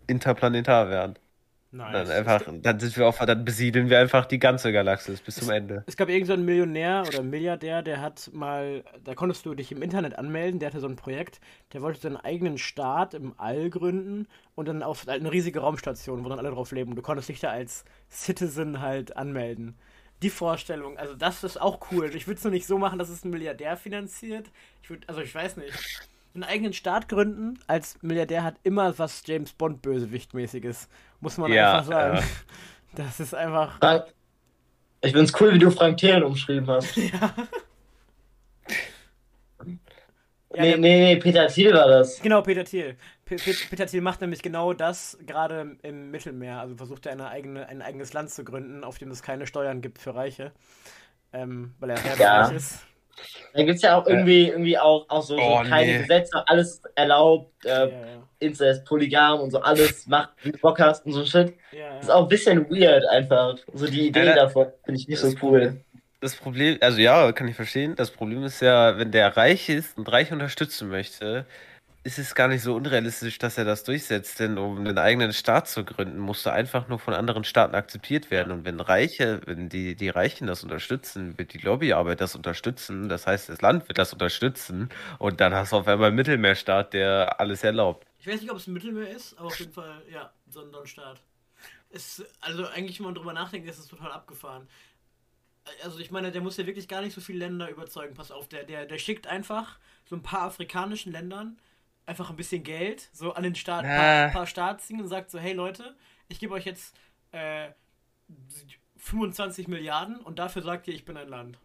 interplanetar werden. Nice. Dann einfach, dann sind wir auf, dann besiedeln wir einfach die ganze Galaxis bis zum Ende. Es gab irgendeinen so einen Millionär oder Milliardär, der hat mal, da konntest du dich im Internet anmelden, der hatte so ein Projekt, der wollte seinen eigenen Staat im All gründen und dann auf eine riesige Raumstation, wo dann alle drauf leben. Du konntest dich da als Citizen halt anmelden. Die Vorstellung, also das ist auch cool. Ich würde es nur nicht so machen, dass es ein Milliardär finanziert. Ich würde, also ich weiß nicht. Einen eigenen Staat gründen als Milliardär hat immer was James Bond Bösewichtmäßiges. Muss man Ja, einfach sagen. ja. Das ist einfach. Frank, ich find's cool, wie du Frank Thelen umschrieben hast. Ja. Ja, nee, nee, nee, Peter Thiel war das. Genau, Peter Thiel. Pe Pe Peter Thiel macht nämlich genau das gerade im- im Mittelmeer. Also versucht er eine eigene, ein eigenes Land zu gründen, auf dem es keine Steuern gibt für Reiche. Ähm, weil er sehr Ja. reich ist. Da gibt's ja auch irgendwie, irgendwie auch, auch so, so Oh, keine nee. Gesetze, alles erlaubt, Ja, äh, ja. Inzest, Polygam und so alles, macht, wie du Bock hast und so Shit. ja, Das ist ja. auch ein bisschen weird einfach. So die Idee Ja, da- davon finde ich nicht so cool. Das Problem, also ja, kann ich verstehen. Das Problem ist ja, wenn der reich ist und reich unterstützen möchte, ist es gar nicht so unrealistisch, dass er das durchsetzt. Denn um einen eigenen Staat zu gründen, musst du einfach nur von anderen Staaten akzeptiert werden. Und wenn Reiche, wenn die, die Reichen das unterstützen, wird die Lobbyarbeit das unterstützen. Das heißt, das Land wird das unterstützen. Und dann hast du auf einmal einen Mittelmeerstaat, der alles erlaubt. Ich weiß nicht, ob es ein Mittelmeer ist, aber auf jeden Fall, ja, so ein so ein Staat. Es, also eigentlich, wenn man drüber nachdenkt, ist es total abgefahren. Also ich meine, der muss ja wirklich gar nicht so viele Länder überzeugen. Pass auf, der, der, der schickt einfach so ein paar afrikanischen Ländern einfach ein bisschen Geld, so an den Staat, Na. paar, paar Staatsdingen und sagt so, hey Leute, ich gebe euch jetzt äh, 25 Milliarden und dafür sagt ihr, ich bin ein Land.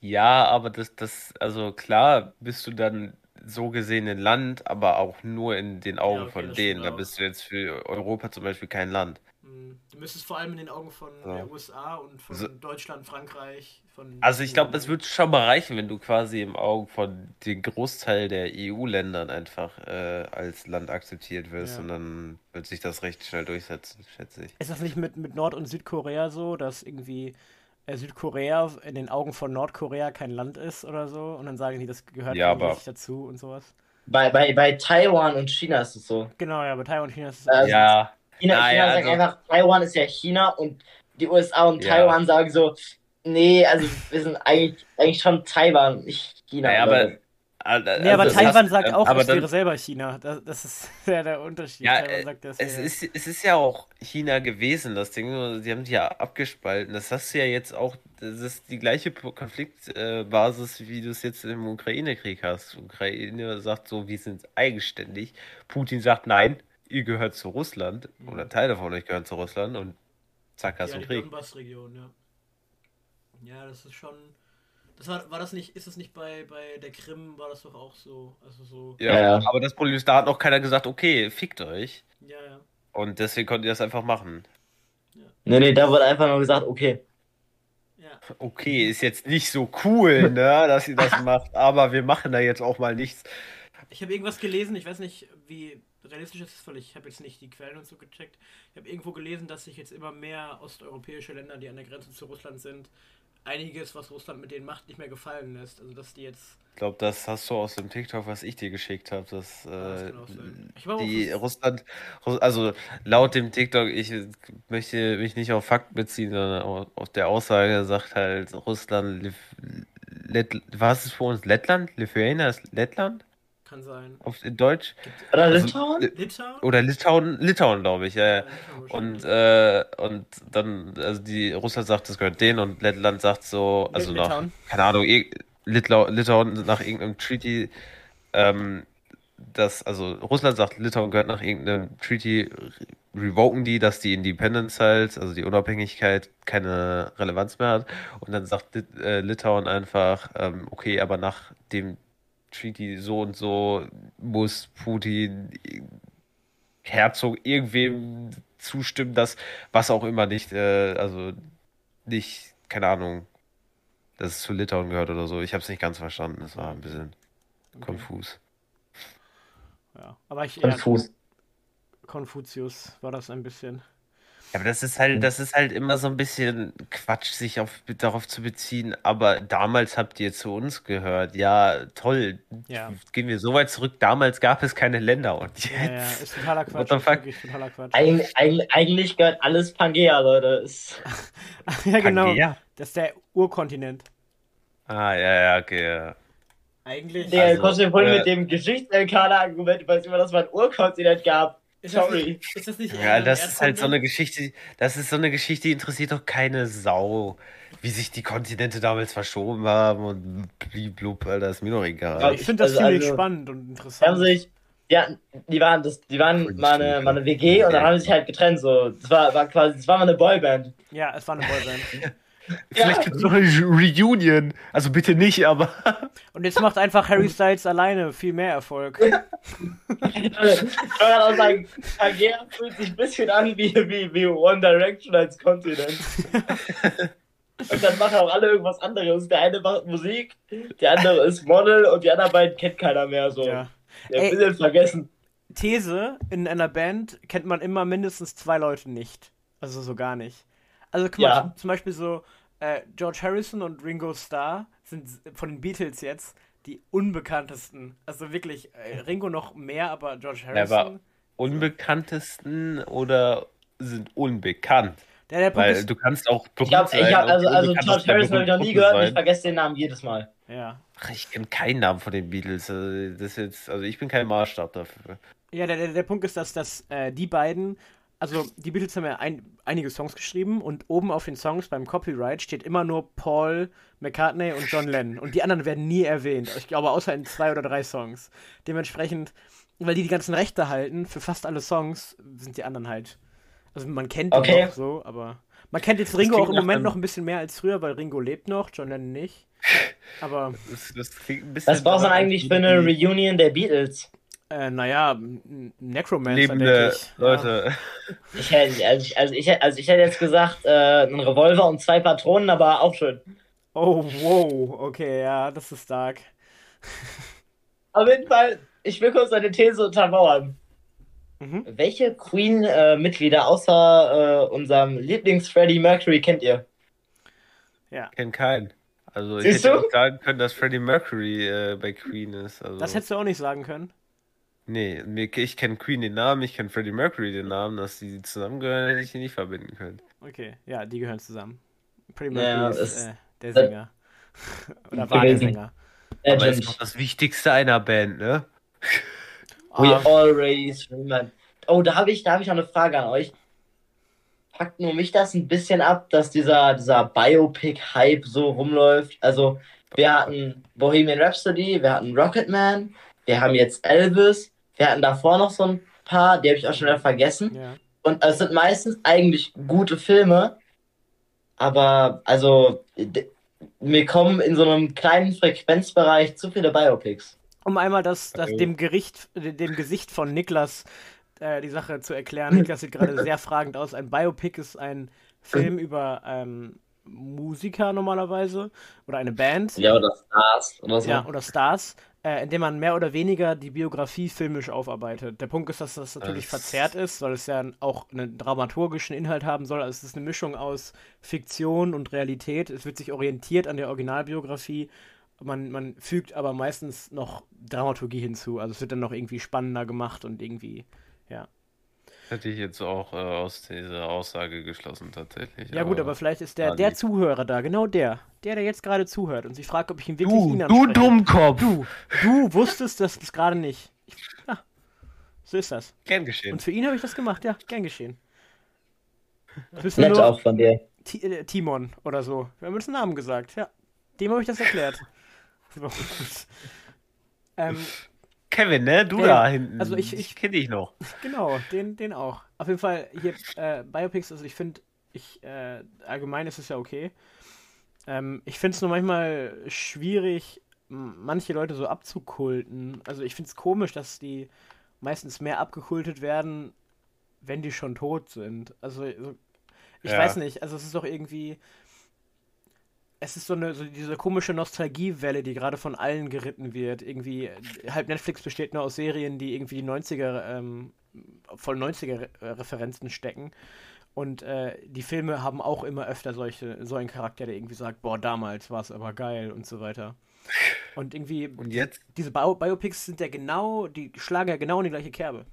Ja, aber das, das, also klar bist du dann so gesehen ein Land, aber auch nur in den Augen okay, von denen. Da bist du jetzt für Europa zum Beispiel kein Land. Hm, Du müsstest vor allem in den Augen von So. der USA und von So. Deutschland, Frankreich, von Also ich glaube, es wird schon mal reichen, wenn du quasi im Augen von den Großteil der EU-Ländern einfach äh, als Land akzeptiert wirst Ja. und dann wird sich das recht schnell durchsetzen, schätze ich. Ist das nicht mit, mit Nord- und Südkorea so, dass irgendwie äh, Südkorea in den Augen von Nordkorea kein Land ist oder so? Und dann sagen die, das gehört Ja, aber- nicht dazu und sowas? Bei, bei, bei Taiwan und China ist es so. Genau, ja, bei Taiwan und China ist es Also- Ja, China, Naja, China sagt also- einfach, Taiwan ist ja China und die USA und Ja. Taiwan sagen so, nee, also wir sind eigentlich, eigentlich schon Taiwan, nicht China. naja, aber. Also, Nee, aber das Taiwan hast- sagt auch, aber es wäre selber China. Das, das ist ja der Unterschied. Ja, Taiwan äh, sagt, das es ist, es ist ja auch China gewesen, das Ding, sie haben sich ja abgespalten. Das hast du ja jetzt auch, das ist die gleiche Konfliktbasis, wie du es jetzt im Ukraine-Krieg hast. Ukraine sagt so, wir sind eigenständig. Putin sagt, nein, ihr gehört zu Russland Mhm. oder Teile von euch gehören zu Russland und zack, hast ja, du einen Krieg. Donbass-Region, ja. Ja, das ist schon. Das war, war das nicht, ist das nicht bei, bei der Krim, war das doch auch so? Also so. Ja, Ja, ja. aber das Problem ist, da hat noch keiner gesagt, okay, fickt euch. Ja, ja. Und deswegen konntet ihr das einfach machen. Nee, nee, da wurde einfach nur gesagt, okay. Ja. Okay, ist jetzt nicht so cool, ne, dass ihr das macht, aber wir machen da jetzt auch mal nichts. Ich habe irgendwas gelesen, ich weiß nicht, wie realistisch das ist, weil ich habe jetzt nicht die Quellen und so gecheckt. Ich habe irgendwo gelesen, dass sich jetzt immer mehr osteuropäische Länder, die an der Grenze zu Russland sind, einiges, was Russland mit denen macht, nicht mehr gefallen lässt. Also dass die jetzt. Ich glaube, das hast du aus dem TikTok, was ich dir geschickt habe, dass das äh, aber die Russland, Russ- also laut dem TikTok, ich möchte mich nicht auf Fakten beziehen, sondern au- auf der Aussage sagt halt Russland, Lith- Lett, was ist für uns Lettland? Lithuania ist Lettland Kann sein. auf in Deutsch Oder Also, Litauen? Li- Litauen? oder Litauen, Litauen glaube ich, ja. ja. Und, äh, und dann, also die Russland sagt, das gehört denen und Lettland sagt so, also nach, Litauen. keine Ahnung, ir- Litlau, Litauen nach irgendeinem Treaty, ähm, das, also Russland sagt, Litauen gehört nach irgendeinem Treaty, re- revoken die, dass die Independence halt, also die Unabhängigkeit, keine Relevanz mehr hat. Und dann sagt Lit, äh, Litauen einfach, ähm, okay, aber nach dem Treaty so und so muss Putin Herzog irgendwem zustimmen, dass was auch immer nicht, äh, also nicht, keine Ahnung, dass es zu Litauen gehört oder so. Ich habe es nicht ganz verstanden. Es war ein bisschen konfus. Ja. Aber ich Fuß. Konfuzius war das ein bisschen. Ja, aber das ist halt, das ist halt immer so ein bisschen Quatsch, sich auf, darauf zu beziehen. Aber damals habt ihr zu uns gehört. Ja, toll. Ja. Gehen wir so weit zurück. Damals gab es keine Länder und Ja, ja, jetzt. ist totaler Quatsch. the ist totaler Quatsch. Eig eig eigentlich gehört alles Pangea, Leute. Ist, ja, genau. Pangea? Das ist der Urkontinent. Ah, ja, ja, okay. Ja. Eigentlich. der Also, konnte vorhin äh, mit dem Geschichts-LK-Argument, weiß immer, dass man ein Urkontinent gab. Ist, das sorry. nicht, ist das nicht Ja, das ist halt so eine? Geschichte, das ist so eine Geschichte, die interessiert doch keine Sau, wie sich die Kontinente damals verschoben haben und blub, Alter, ist mir doch egal. Ja, Ich finde das Also- ziemlich also- spannend und Die haben interessant. sich, ja, die waren, das, die waren eine, mal eine WG und dann haben sie sich halt getrennt. So, das war, war quasi, das war mal eine Boyband. Ja, es war eine Boyband. Vielleicht gibt es noch eine Reunion, also bitte nicht, aber Und jetzt macht einfach Harry Styles alleine viel mehr Erfolg. Ich kann auch sagen, Pangea fühlt sich ein bisschen an wie, wie, wie One Direction als Kontinent. Und dann machen auch alle irgendwas anderes. Der eine macht Musik, der andere ist Model und die anderen beiden kennt keiner mehr. So. Ja. Der Ey. will den vergessen. These, in einer Band kennt man immer mindestens zwei Leute nicht. Also so gar nicht. Also guck mal, Ja. zum Beispiel so äh, George Harrison und Ringo Starr sind von den Beatles jetzt die unbekanntesten. Also wirklich, äh, Ringo noch mehr, aber George Harrison. aber unbekanntesten oder sind unbekannt. der, der Punkt Weil ist, du kannst auch Ich hab, ich hab, also, also George Harrison habe ich noch nie gehört und ich vergesse den Namen jedes Mal. ja. Ach, ich kenne keinen Namen von den Beatles. Also, das ist jetzt, also ich bin kein Maßstab dafür. Ja, der, der, der Punkt ist, dass, dass äh, die beiden, also die Beatles haben ja ein, einige Songs geschrieben und oben auf den Songs beim Copyright steht immer nur Paul McCartney und John Lennon und die anderen werden nie erwähnt. Ich glaube, außer in zwei oder drei Songs. Dementsprechend, weil die die ganzen Rechte halten für fast alle Songs, sind die anderen halt. Also man kennt die Okay. noch so, aber man kennt jetzt Ringo auch im Moment noch ein bisschen mehr als früher, weil Ringo lebt noch, John Lennon nicht. Aber Das, das klingt ein bisschen Was braucht man eigentlich für eine Reunion der Beatles? Äh, naja, Necromancer, Lebende denke ich. Ja. Leute. Ich hätte, also ich, also ich, hätte- also ich hätte jetzt gesagt, äh, ein Revolver und zwei Patronen, aber auch schön. Oh, wow, okay, ja, das ist stark. Auf jeden Fall, ich will kurz eine These untermauern. Mhm. Welche Queen-Mitglieder außer äh, unserem Lieblings-Freddie Mercury kennt ihr? Ich kenne keinen. Also ich Siehst hätte du? auch sagen können, dass Freddie Mercury äh, bei Queen ist. Also, Das hättest du auch nicht sagen können. Nee, ich kenne Queen den Namen, ich kenne Freddie Mercury den Namen, dass die zusammengehören, hätte ich die nicht verbinden können. Okay, ja, die gehören zusammen. Pretty Ja, Mercury das- ist äh, der Sänger. Oder war der. Sänger. Aber ist Legend. doch das Wichtigste einer Band, ne? We Ah, always remember. Oh, da habe ich, da hab ich noch eine Frage an euch. Packt nur mich das ein bisschen ab, dass dieser, dieser Biopic-Hype so rumläuft? Also, wir hatten Bohemian Rhapsody, wir hatten Rocketman, wir haben jetzt Elvis, wir hatten davor noch so ein paar, die habe ich auch schon wieder vergessen. ja. Und es sind meistens eigentlich gute Filme, aber also mir kommen in so einem kleinen Frequenzbereich zu viele Biopics. Um einmal das, das Okay. dem Gericht, dem Gesicht von Niklas äh, die Sache zu erklären. Niklas sieht gerade sehr fragend aus. Ein Biopic ist ein Film über ähm, Musiker normalerweise oder eine Band. Ja, oder Stars oder so. Ja, oder Stars, äh, indem man mehr oder weniger die Biografie filmisch aufarbeitet. Der Punkt ist, dass das natürlich Das- verzerrt ist, weil es ja auch einen dramaturgischen Inhalt haben soll. Also es ist eine Mischung aus Fiktion und Realität. Es wird sich orientiert an der Originalbiografie. Man, man fügt aber meistens noch Dramaturgie hinzu. Also es wird dann noch irgendwie spannender gemacht und irgendwie, ja. Hätte ich jetzt auch äh, aus dieser Aussage geschlossen, tatsächlich. Ja gut, aber vielleicht ist der, Ah, der. Zuhörer da, genau der, der, der jetzt gerade zuhört und sich fragt, ob ich ihn wirklich Du, ihn du anspreche. Dummkopf! Du, du wusstest das gerade nicht. Ich, ja, so ist das. Gern geschehen. Und für ihn habe ich das gemacht, ja, gern geschehen. Du Nett auch von dir. Ti äh, Timon oder so. Wir haben uns einen Namen gesagt, ja. Dem habe ich das erklärt. Ähm, Kevin, ne? Du Ja, da hinten. also ich- ich- kenne dich noch. genau, den, den auch. Auf jeden Fall hier äh, Biopics, also ich finde, ich, äh, allgemein ist es ja okay. Ähm, ich finde es nur manchmal schwierig, manche Leute so abzukulten. Also ich finde es komisch, dass die meistens mehr abgekultet werden, wenn die schon tot sind. Also so- ich Ja. weiß nicht, also es ist doch irgendwie. Es ist so eine so diese komische Nostalgiewelle, die gerade von allen geritten wird. Irgendwie, äh, halb Netflix besteht nur aus Serien, die irgendwie die 90er, ähm, voll 90er-Referenzen stecken. Und äh, die Filme haben auch immer öfter solche, so einen Charakter, der irgendwie sagt, boah, damals war es aber geil und so weiter. Und irgendwie, Und jetzt, diese Bio Biopics sind ja genau, die schlagen ja genau in die gleiche Kerbe.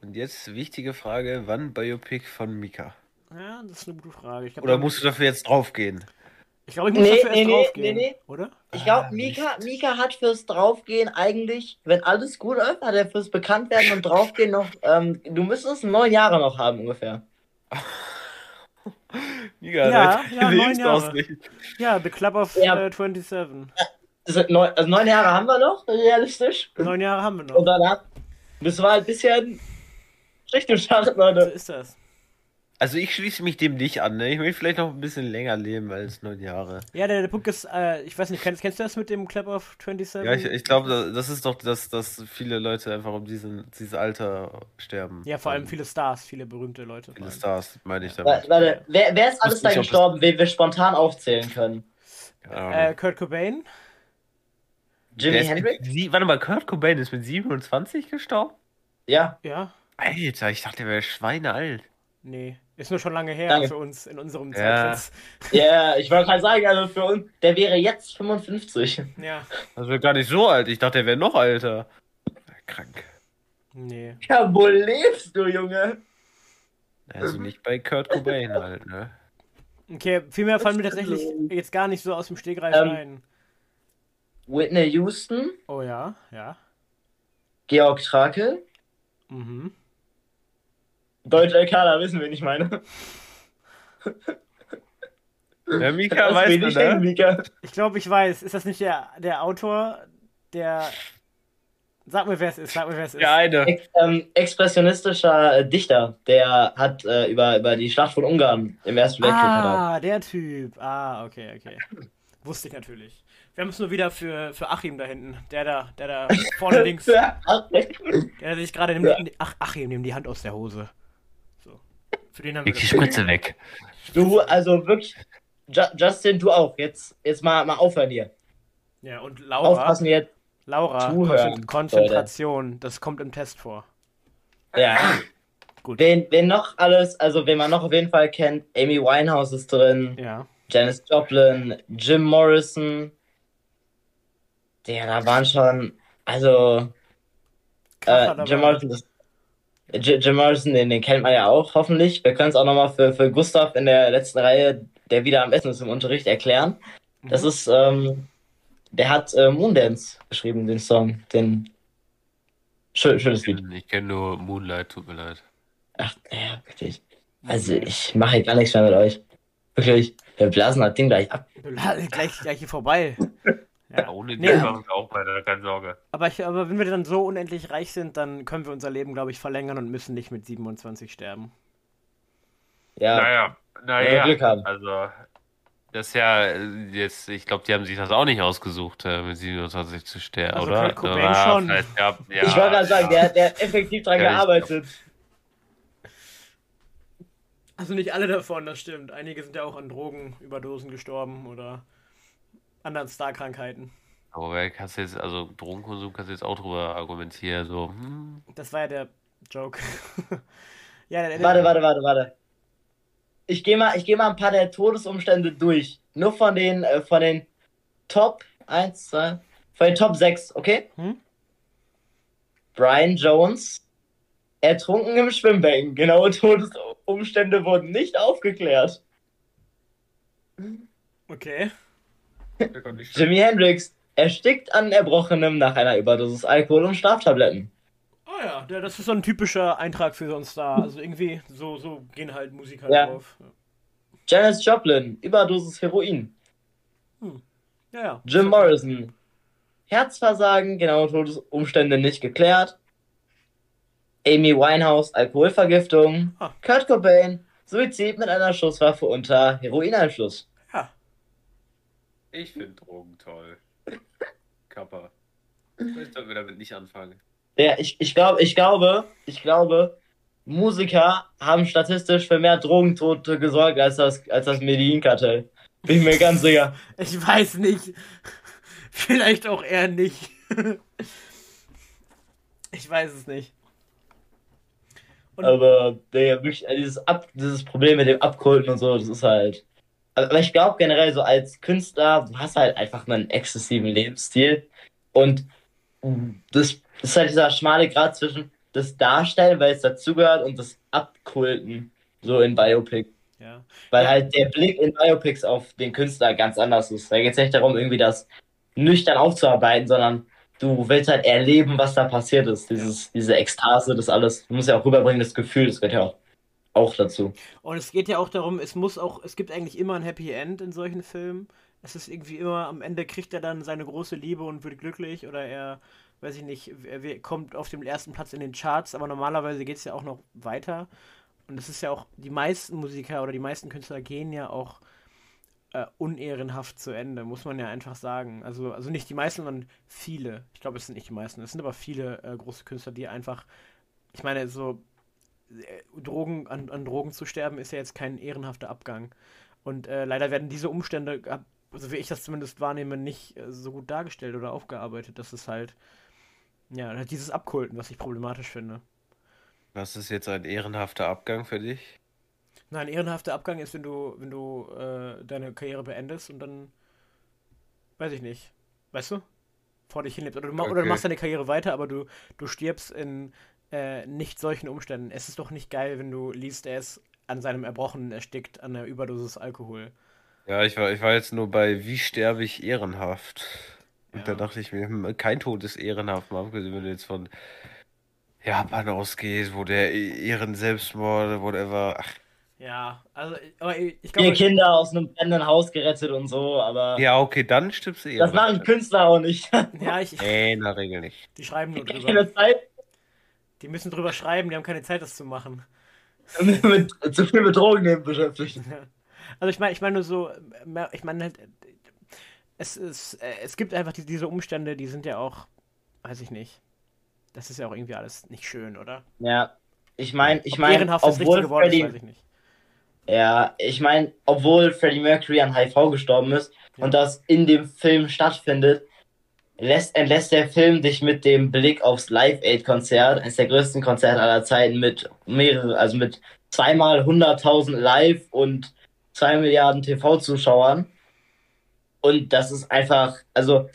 und jetzt wichtige Frage, wann Biopic von Mika? Ja, das ist eine gute Frage. Ich glaub, Oder musst du dafür jetzt draufgehen? Ich glaube, ich muss Nee, dafür nee, erst draufgehen, nee, nee. oder? Ich glaube, Ah, Mika, Mika hat fürs Draufgehen eigentlich, wenn alles gut läuft, hat er fürs Bekanntwerden und Draufgehen noch, ähm, du müsstest neun Jahre noch haben ungefähr. Mika, Ja, deine ja, neun Lebensaussicht. Ja, The Club of Ja. äh, 27. Also neun, also neun Jahre haben wir noch, realistisch. Neun Jahre haben wir Und noch. danach müssen wir halt ein bisschen Richtung starten, So Leute. ist das. Also ich schließe mich dem nicht an, ne? Ich will vielleicht noch ein bisschen länger leben als neun Jahre. Ja, der, der Punkt ist, äh, ich weiß nicht, kennst, kennst du das mit dem Club of 27? Ja, ich, ich glaube, das ist doch, dass, dass viele Leute einfach um diesen, dieses Alter sterben. Ja, vor allem viele Stars, viele berühmte Leute. viele. Stars, meine ich damit. Warte, wer, wer ist alles da nicht, gestorben, wen wir spontan aufzählen können? Ahnung. Äh, Kurt Cobain? Jimi Hendrix? Mit, warte mal, Kurt Cobain ist mit 27 gestorben? Ja. Ja. Alter, ich dachte, der wäre schweinealt. Nee. Ist nur schon lange her Danke. für uns in unserem Ja. Ja, ich wollte gerade sagen, also für uns, der wäre jetzt 55. Ja. Das wäre gar nicht so alt. Ich dachte, der wäre noch älter. Krank. Nee. Ja, wo lebst du, Junge? Also nicht bei Kurt Cobain halt, ne? Okay, viel mehr fallen mir tatsächlich jetzt gar nicht so aus dem Stegreif Ähm. ein. Whitney Houston, Oh ja, ja. Georg Trakel, Mhm. Deutscher LKler, wissen wir nicht meine. Ja, Mika, Das weißt will du, ich denken, ne? Mika. Ich glaube, ich weiß. Ist das nicht der, der Autor, der. Sag mir, wer es ist. Sag mir, wer es ist. Der eine. Ex ähm, expressionistischer äh, Dichter, der hat äh, über, über die Schlacht von Ungarn im Ersten Weltkrieg. Ah, der Typ. Ah, okay, okay. Wusste ich natürlich. Wir haben es nur wieder für, für Achim da hinten. Der da, der da vorne links. Der Ja, sich gerade nimmt. Ach, Achim, nimm die Hand aus der Hose. Für den haben wir Leg die. Spritze weg. du, also wirklich, Ju Justin, du auch. Jetzt, jetzt mal, mal aufhören hier. Ja, und Laura. Aufpassen jetzt. Laura, Zuhören, Konzent- Konzentration. Das kommt im Test vor. Ja. Gut. Wen, wen noch alles, also wen man noch auf jeden Fall kennt, Amy Winehouse ist drin, Ja. Janis Joplin, Jim Morrison. Der, da waren schon, also, äh, Jim. Morrison, ist, Jim Morrison, den, den kennt man ja auch, hoffentlich. Wir können es auch nochmal für, für Gustav in der letzten Reihe, der wieder am Essen ist im Unterricht, erklären. Das Mhm. ist, ähm, der hat äh, Moondance geschrieben, den Song, den, schön, schönes Lied. Ich kenne nur Moonlight, tut mir leid. Ach, ja, wirklich. Also, ich mache hier gar nichts mehr mit euch. Wirklich, wir blasen das Ding gleich ab. gleich, gleich hier vorbei. Ja. Ohne Nee. machen wir auch weiter, keine Sorge. Aber, ich, aber wenn wir dann so unendlich reich sind, dann können wir unser Leben, glaube ich, verlängern und müssen nicht mit 27 sterben. Ja, Naja, wenn wir naja. Glück haben. Also, das ist ja äh, jetzt, ich glaube, die haben sich das auch nicht ausgesucht, äh, mit 27 zu sterben, Also oder? Kurt Cobain Ja, schon. ja, ja, ich wollte gerade sagen, der, der hat effektiv dran gearbeitet. Also nicht alle davon, das stimmt. Einige sind ja auch an Drogenüberdosen gestorben oder anderen Starkrankheiten. Aber wer kannst jetzt, also Drogenkonsum kannst du jetzt auch drüber argumentieren, so, hm, Das war ja der Joke. ja, der, der, Warte, warte, warte, warte. Ich gehe mal, ich geh mal ein paar der Todesumstände durch. Nur von den, äh, von den Top 1, 2, von den Top 6, okay? Hm? Brian Jones, ertrunken im Schwimmbecken. Genaue Todesumstände wurden nicht aufgeklärt. Okay. Jimi Hendrix, erstickt an Erbrochenem nach einer Überdosis Alkohol und Schlaftabletten. Oh ja, der, das ist so ein typischer Eintrag für so einen Star. Also irgendwie, so, so gehen halt Musiker Ja. drauf. Janis Joplin, Überdosis Heroin. Ja, ja. Jim Morrison. Herzversagen, genaue Todesumstände nicht geklärt. Amy Winehouse, Alkoholvergiftung. Ah. Kurt Cobain, Suizid mit einer Schusswaffe unter Heroineinfluss. Ich finde Drogen toll. Kappa. Ich sollte damit nicht anfangen. Ja, ich, ich, glaub, ich glaube, ich glaube, Musiker haben statistisch für mehr Drogentote gesorgt als das, als das Medellin-Kartell. Bin ich mir ganz sicher. Ich weiß nicht. Vielleicht auch eher nicht. ich weiß es nicht. Und Aber der wirklich, dieses, Ab, dieses Problem mit dem Abkulten und so, das ist halt. Also, Aber ich glaube generell so als Künstler, du hast halt einfach einen exzessiven Lebensstil. Und das ist halt dieser schmale Grad zwischen das Darstellen, weil es dazugehört, und das Abkulten, so in Biopic. ja. Weil halt der Blick in Biopics auf den Künstler ganz anders ist. Da geht es nicht darum, irgendwie das nüchtern aufzuarbeiten, sondern du willst halt erleben, was da passiert ist. Dieses, diese Ekstase, das alles. Du musst ja auch rüberbringen, das Gefühl, das gehört ja auch, auch dazu. Und es geht ja auch darum, es muss auch, es gibt eigentlich immer ein Happy End in solchen Filmen. Es ist irgendwie immer, am Ende kriegt er dann seine große Liebe und wird glücklich oder er, weiß ich nicht, er kommt auf dem ersten Platz in den Charts, aber normalerweise geht es ja auch noch weiter. Und es ist ja auch, die meisten Musiker oder die meisten Künstler gehen ja auch äh, unehrenhaft zu Ende, muss man ja einfach sagen. Also, also nicht die meisten, sondern viele. Ich glaube, es sind nicht die meisten. Es sind aber viele äh, große Künstler, die einfach, ich meine, so Drogen, an, an Drogen zu sterben, ist ja jetzt kein ehrenhafter Abgang. Und äh, leider werden diese Umstände, so wie ich das zumindest wahrnehme, nicht äh, so gut dargestellt oder aufgearbeitet. Das ist halt, ja, halt dieses Abkulten, was ich problematisch finde. Was ist jetzt ein ehrenhafter Abgang für dich? Nein, ein ehrenhafter Abgang ist, wenn du, wenn du äh, deine Karriere beendest und dann, weiß ich nicht, weißt du, vor dich hinlebst. Oder du, ma oder du Okay. machst deine Karriere weiter, aber du, du stirbst in äh, nicht solchen Umständen. Es ist doch nicht geil, wenn du liest, er ist an seinem Erbrochenen erstickt an der Überdosis Alkohol. Ja, ich war, ich war jetzt nur bei Wie sterbe ich ehrenhaft? Und Ja. da dachte ich mir, hm, kein Tod ist ehrenhaft, mal abgesehen, wenn du jetzt von Japan ausgehst, wo der E- Ehren-Selbstmord, whatever. Ach, Ja, also, aber ich, ich Vier glaube, Kinder aus einem brennenden Haus gerettet und so, aber ja, okay, dann stirbst du das ehrenhaft. machen Künstler auch nicht. ja, ich, Nee, in der Regel nicht. die schreiben nur drüber. Keine Zeit, Die müssen drüber schreiben, die haben keine Zeit, das zu machen. mit, zu viel mit Drogen nehmen beschäftigt. Also ich meine, ich meine nur so, ich meine halt, es ist, äh, es gibt einfach die, diese Umstände, die sind ja auch, weiß ich nicht. Das ist ja auch irgendwie alles nicht schön, oder? Ja, ich meine, ich meine, ehrenhaft das obwohl Wort ist, Freddie, weiß ich nicht. ja, ich meine, obwohl Freddie Mercury an HIV gestorben ist Ja. und das in dem Film stattfindet, lässt, entlässt der Film dich mit dem Blick aufs Live Aid Konzert, eines der größten Konzerte aller Zeiten mit mehrere, also mit zweimal 100.000 Live und zwei Milliarden TV-Zuschauern. Und das ist einfach, also,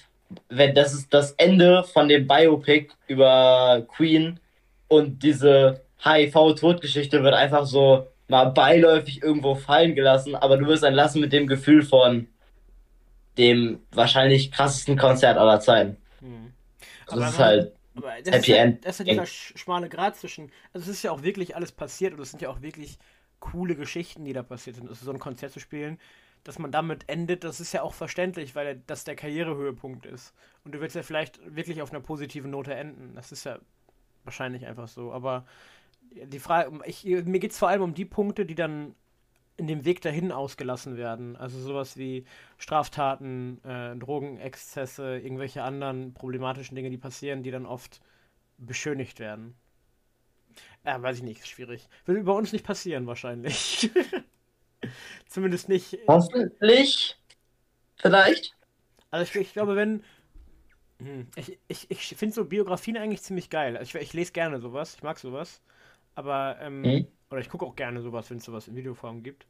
wenn das ist das Ende von dem Biopic über Queen und diese HIV-Todgeschichte wird einfach so mal beiläufig irgendwo fallen gelassen, aber du wirst entlassen mit dem Gefühl von dem wahrscheinlich krassesten Konzert aller Zeiten. Hm. Das ist halt, das Happy ist ja, End. Das ist ja dieser sch- schmale Grad zwischen, also es ist ja auch wirklich alles passiert und es sind ja auch wirklich coole Geschichten, die da passiert sind. Also so ein Konzert zu spielen, dass man damit endet, das ist ja auch verständlich, weil das der Karrierehöhepunkt ist. Und du willst ja vielleicht wirklich auf einer positiven Note enden. Das ist ja wahrscheinlich einfach so. Aber die Frage, ich, mir geht es vor allem um die Punkte, die dann in dem Weg dahin ausgelassen werden. Also sowas wie Straftaten, äh, Drogenexzesse, irgendwelche anderen problematischen Dinge, die passieren, die dann oft beschönigt werden. Ja, weiß ich nicht, ist schwierig. Würde bei uns nicht passieren, wahrscheinlich. Zumindest nicht. hoffentlich, vielleicht. Also ich, ich glaube, wenn. Hm, Ich, ich, ich finde so Biografien eigentlich ziemlich geil. Also ich, ich lese gerne sowas, ich mag sowas. Aber, ähm, Mhm. Oder ich gucke auch gerne sowas, wenn es sowas in Videoform gibt.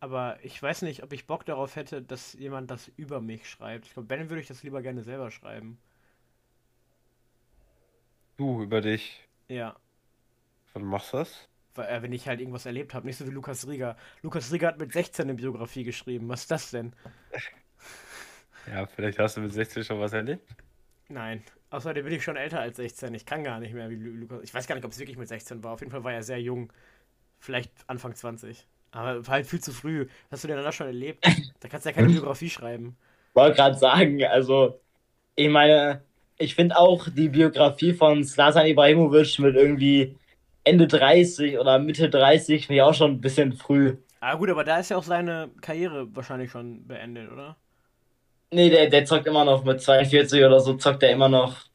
Aber ich weiß nicht, ob ich Bock darauf hätte, dass jemand das über mich schreibt. Ich glaube, wenn, würde ich das lieber gerne selber schreiben. Du, über dich. Ja. Wann machst du das? Weil, äh, wenn ich halt irgendwas erlebt habe. Nicht so wie Lukas Rieger. Lukas Rieger hat mit 16 eine Biografie geschrieben. Was ist das denn? Ja, vielleicht hast du mit 16 schon was erlebt. Nein. Außerdem bin ich schon älter als 16. Ich kann gar nicht mehr wie Lu- Lukas. Ich weiß gar nicht, ob es wirklich mit 16 war. Auf jeden Fall war er sehr jung. Vielleicht Anfang 20. Aber halt viel zu früh. Hast du denn da schon erlebt? Da kannst du ja keine Biografie schreiben. wollte gerade sagen, also, ich meine, ich finde auch die Biografie von Slatan Ibrahimovic mit irgendwie Ende 30 oder Mitte 30 finde ich auch schon ein bisschen früh. Ah gut, aber da ist ja auch seine Karriere wahrscheinlich schon beendet, oder? Nee, der, der zockt immer noch mit 42 oder so, zockt er immer noch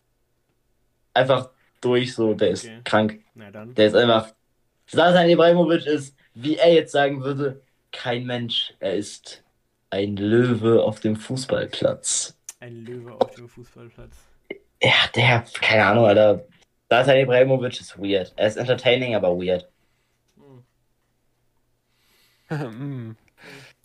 einfach durch, so, der ist Okay. krank. Na dann. Der ist einfach. Slatan Ibrahimovic ist, wie er jetzt sagen würde, kein Mensch. Er ist Ein Löwe auf dem Fußballplatz. Ein Löwe auf dem Fußballplatz. Ja, der, keine Ahnung, Alter. Zlatan Ibrahimovic ist weird. Er ist entertaining, aber weird. Hm.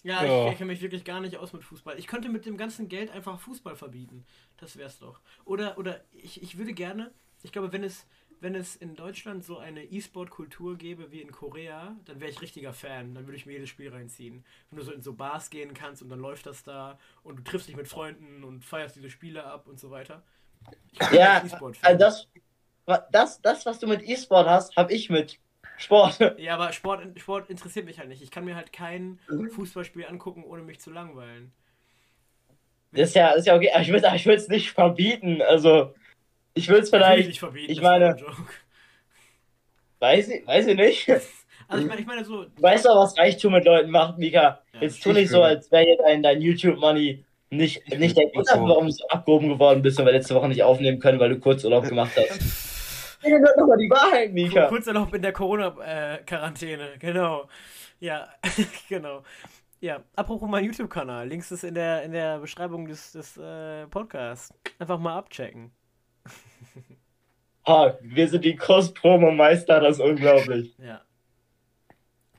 Ja, Ja. Ich, ich kenne mich wirklich gar nicht aus mit Fußball. Ich könnte mit dem ganzen Geld einfach Fußball verbieten. Das wär's doch. Oder, oder ich, ich würde gerne, ich glaube, wenn es, wenn es in Deutschland so eine E-Sport-Kultur gäbe wie in Korea, dann wäre ich richtiger Fan. Dann würde ich mir jedes Spiel reinziehen. Wenn du so in so Bars gehen kannst und dann läuft das da und du triffst dich mit Freunden und feierst diese Spiele ab und so weiter. Ich bin Ja. Also das, das, das, was du mit E-Sport hast, habe ich mit Sport. Ja, aber Sport, Sport interessiert mich halt nicht. Ich kann mir halt kein Fußballspiel angucken, ohne mich zu langweilen. Das ist ja, ist ja okay, aber ich würde ich es nicht verbieten. Also, ich würde es Ich vielleicht, nicht verbieten. ich meine- weiß ich, weiß ich nicht. Also ich meine, ich meine so. Du weißt doch, was Reichtum mit Leuten macht, Mika. Ja, Jetzt tu nicht so, als wäre dein, dein YouTube-Money nicht, Ich nicht der Grund, so- warum du so abgehoben geworden bist und wir letzte Woche nicht aufnehmen können, weil du Kurzurlaub gemacht hast. Erzähl doch nochmal die Wahrheit, Mika. Kurzerlaub in der Corona-Quarantäne, genau. Ja, genau. Ja, apropos mein YouTube-Kanal. Links ist in der, in der Beschreibung des, des äh, Podcasts. Einfach mal abchecken. Ha, wir sind die Cross-Promo-Meister, das ist unglaublich. Ja.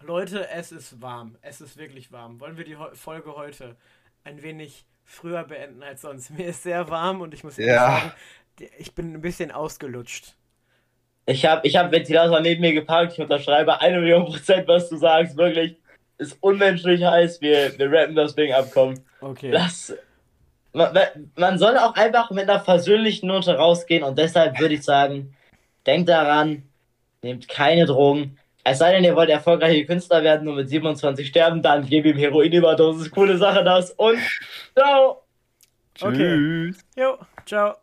Leute, es ist warm. Es ist wirklich warm. Wollen wir die Folge heute ein wenig früher beenden als sonst? Mir ist sehr warm und ich muss ehrlich Ja. sagen, ich bin ein bisschen ausgelutscht. Ich habe ich hab Ventilator neben mir geparkt, ich unterschreibe eine Million Prozent, was du sagst, wirklich. Ist unmenschlich heiß, wir, wir rappen das Ding ab, komm. Okay. Das, man, man soll auch einfach mit einer versöhnlichen Note rausgehen und deshalb würde ich sagen, denkt daran, nehmt keine Drogen. Es sei denn, ihr wollt erfolgreiche Künstler werden und mit 27 sterben, dann gebt ihm Heroinüberdosis. Coole Sache das und ciao! Okay. Tschüss. Jo, ciao.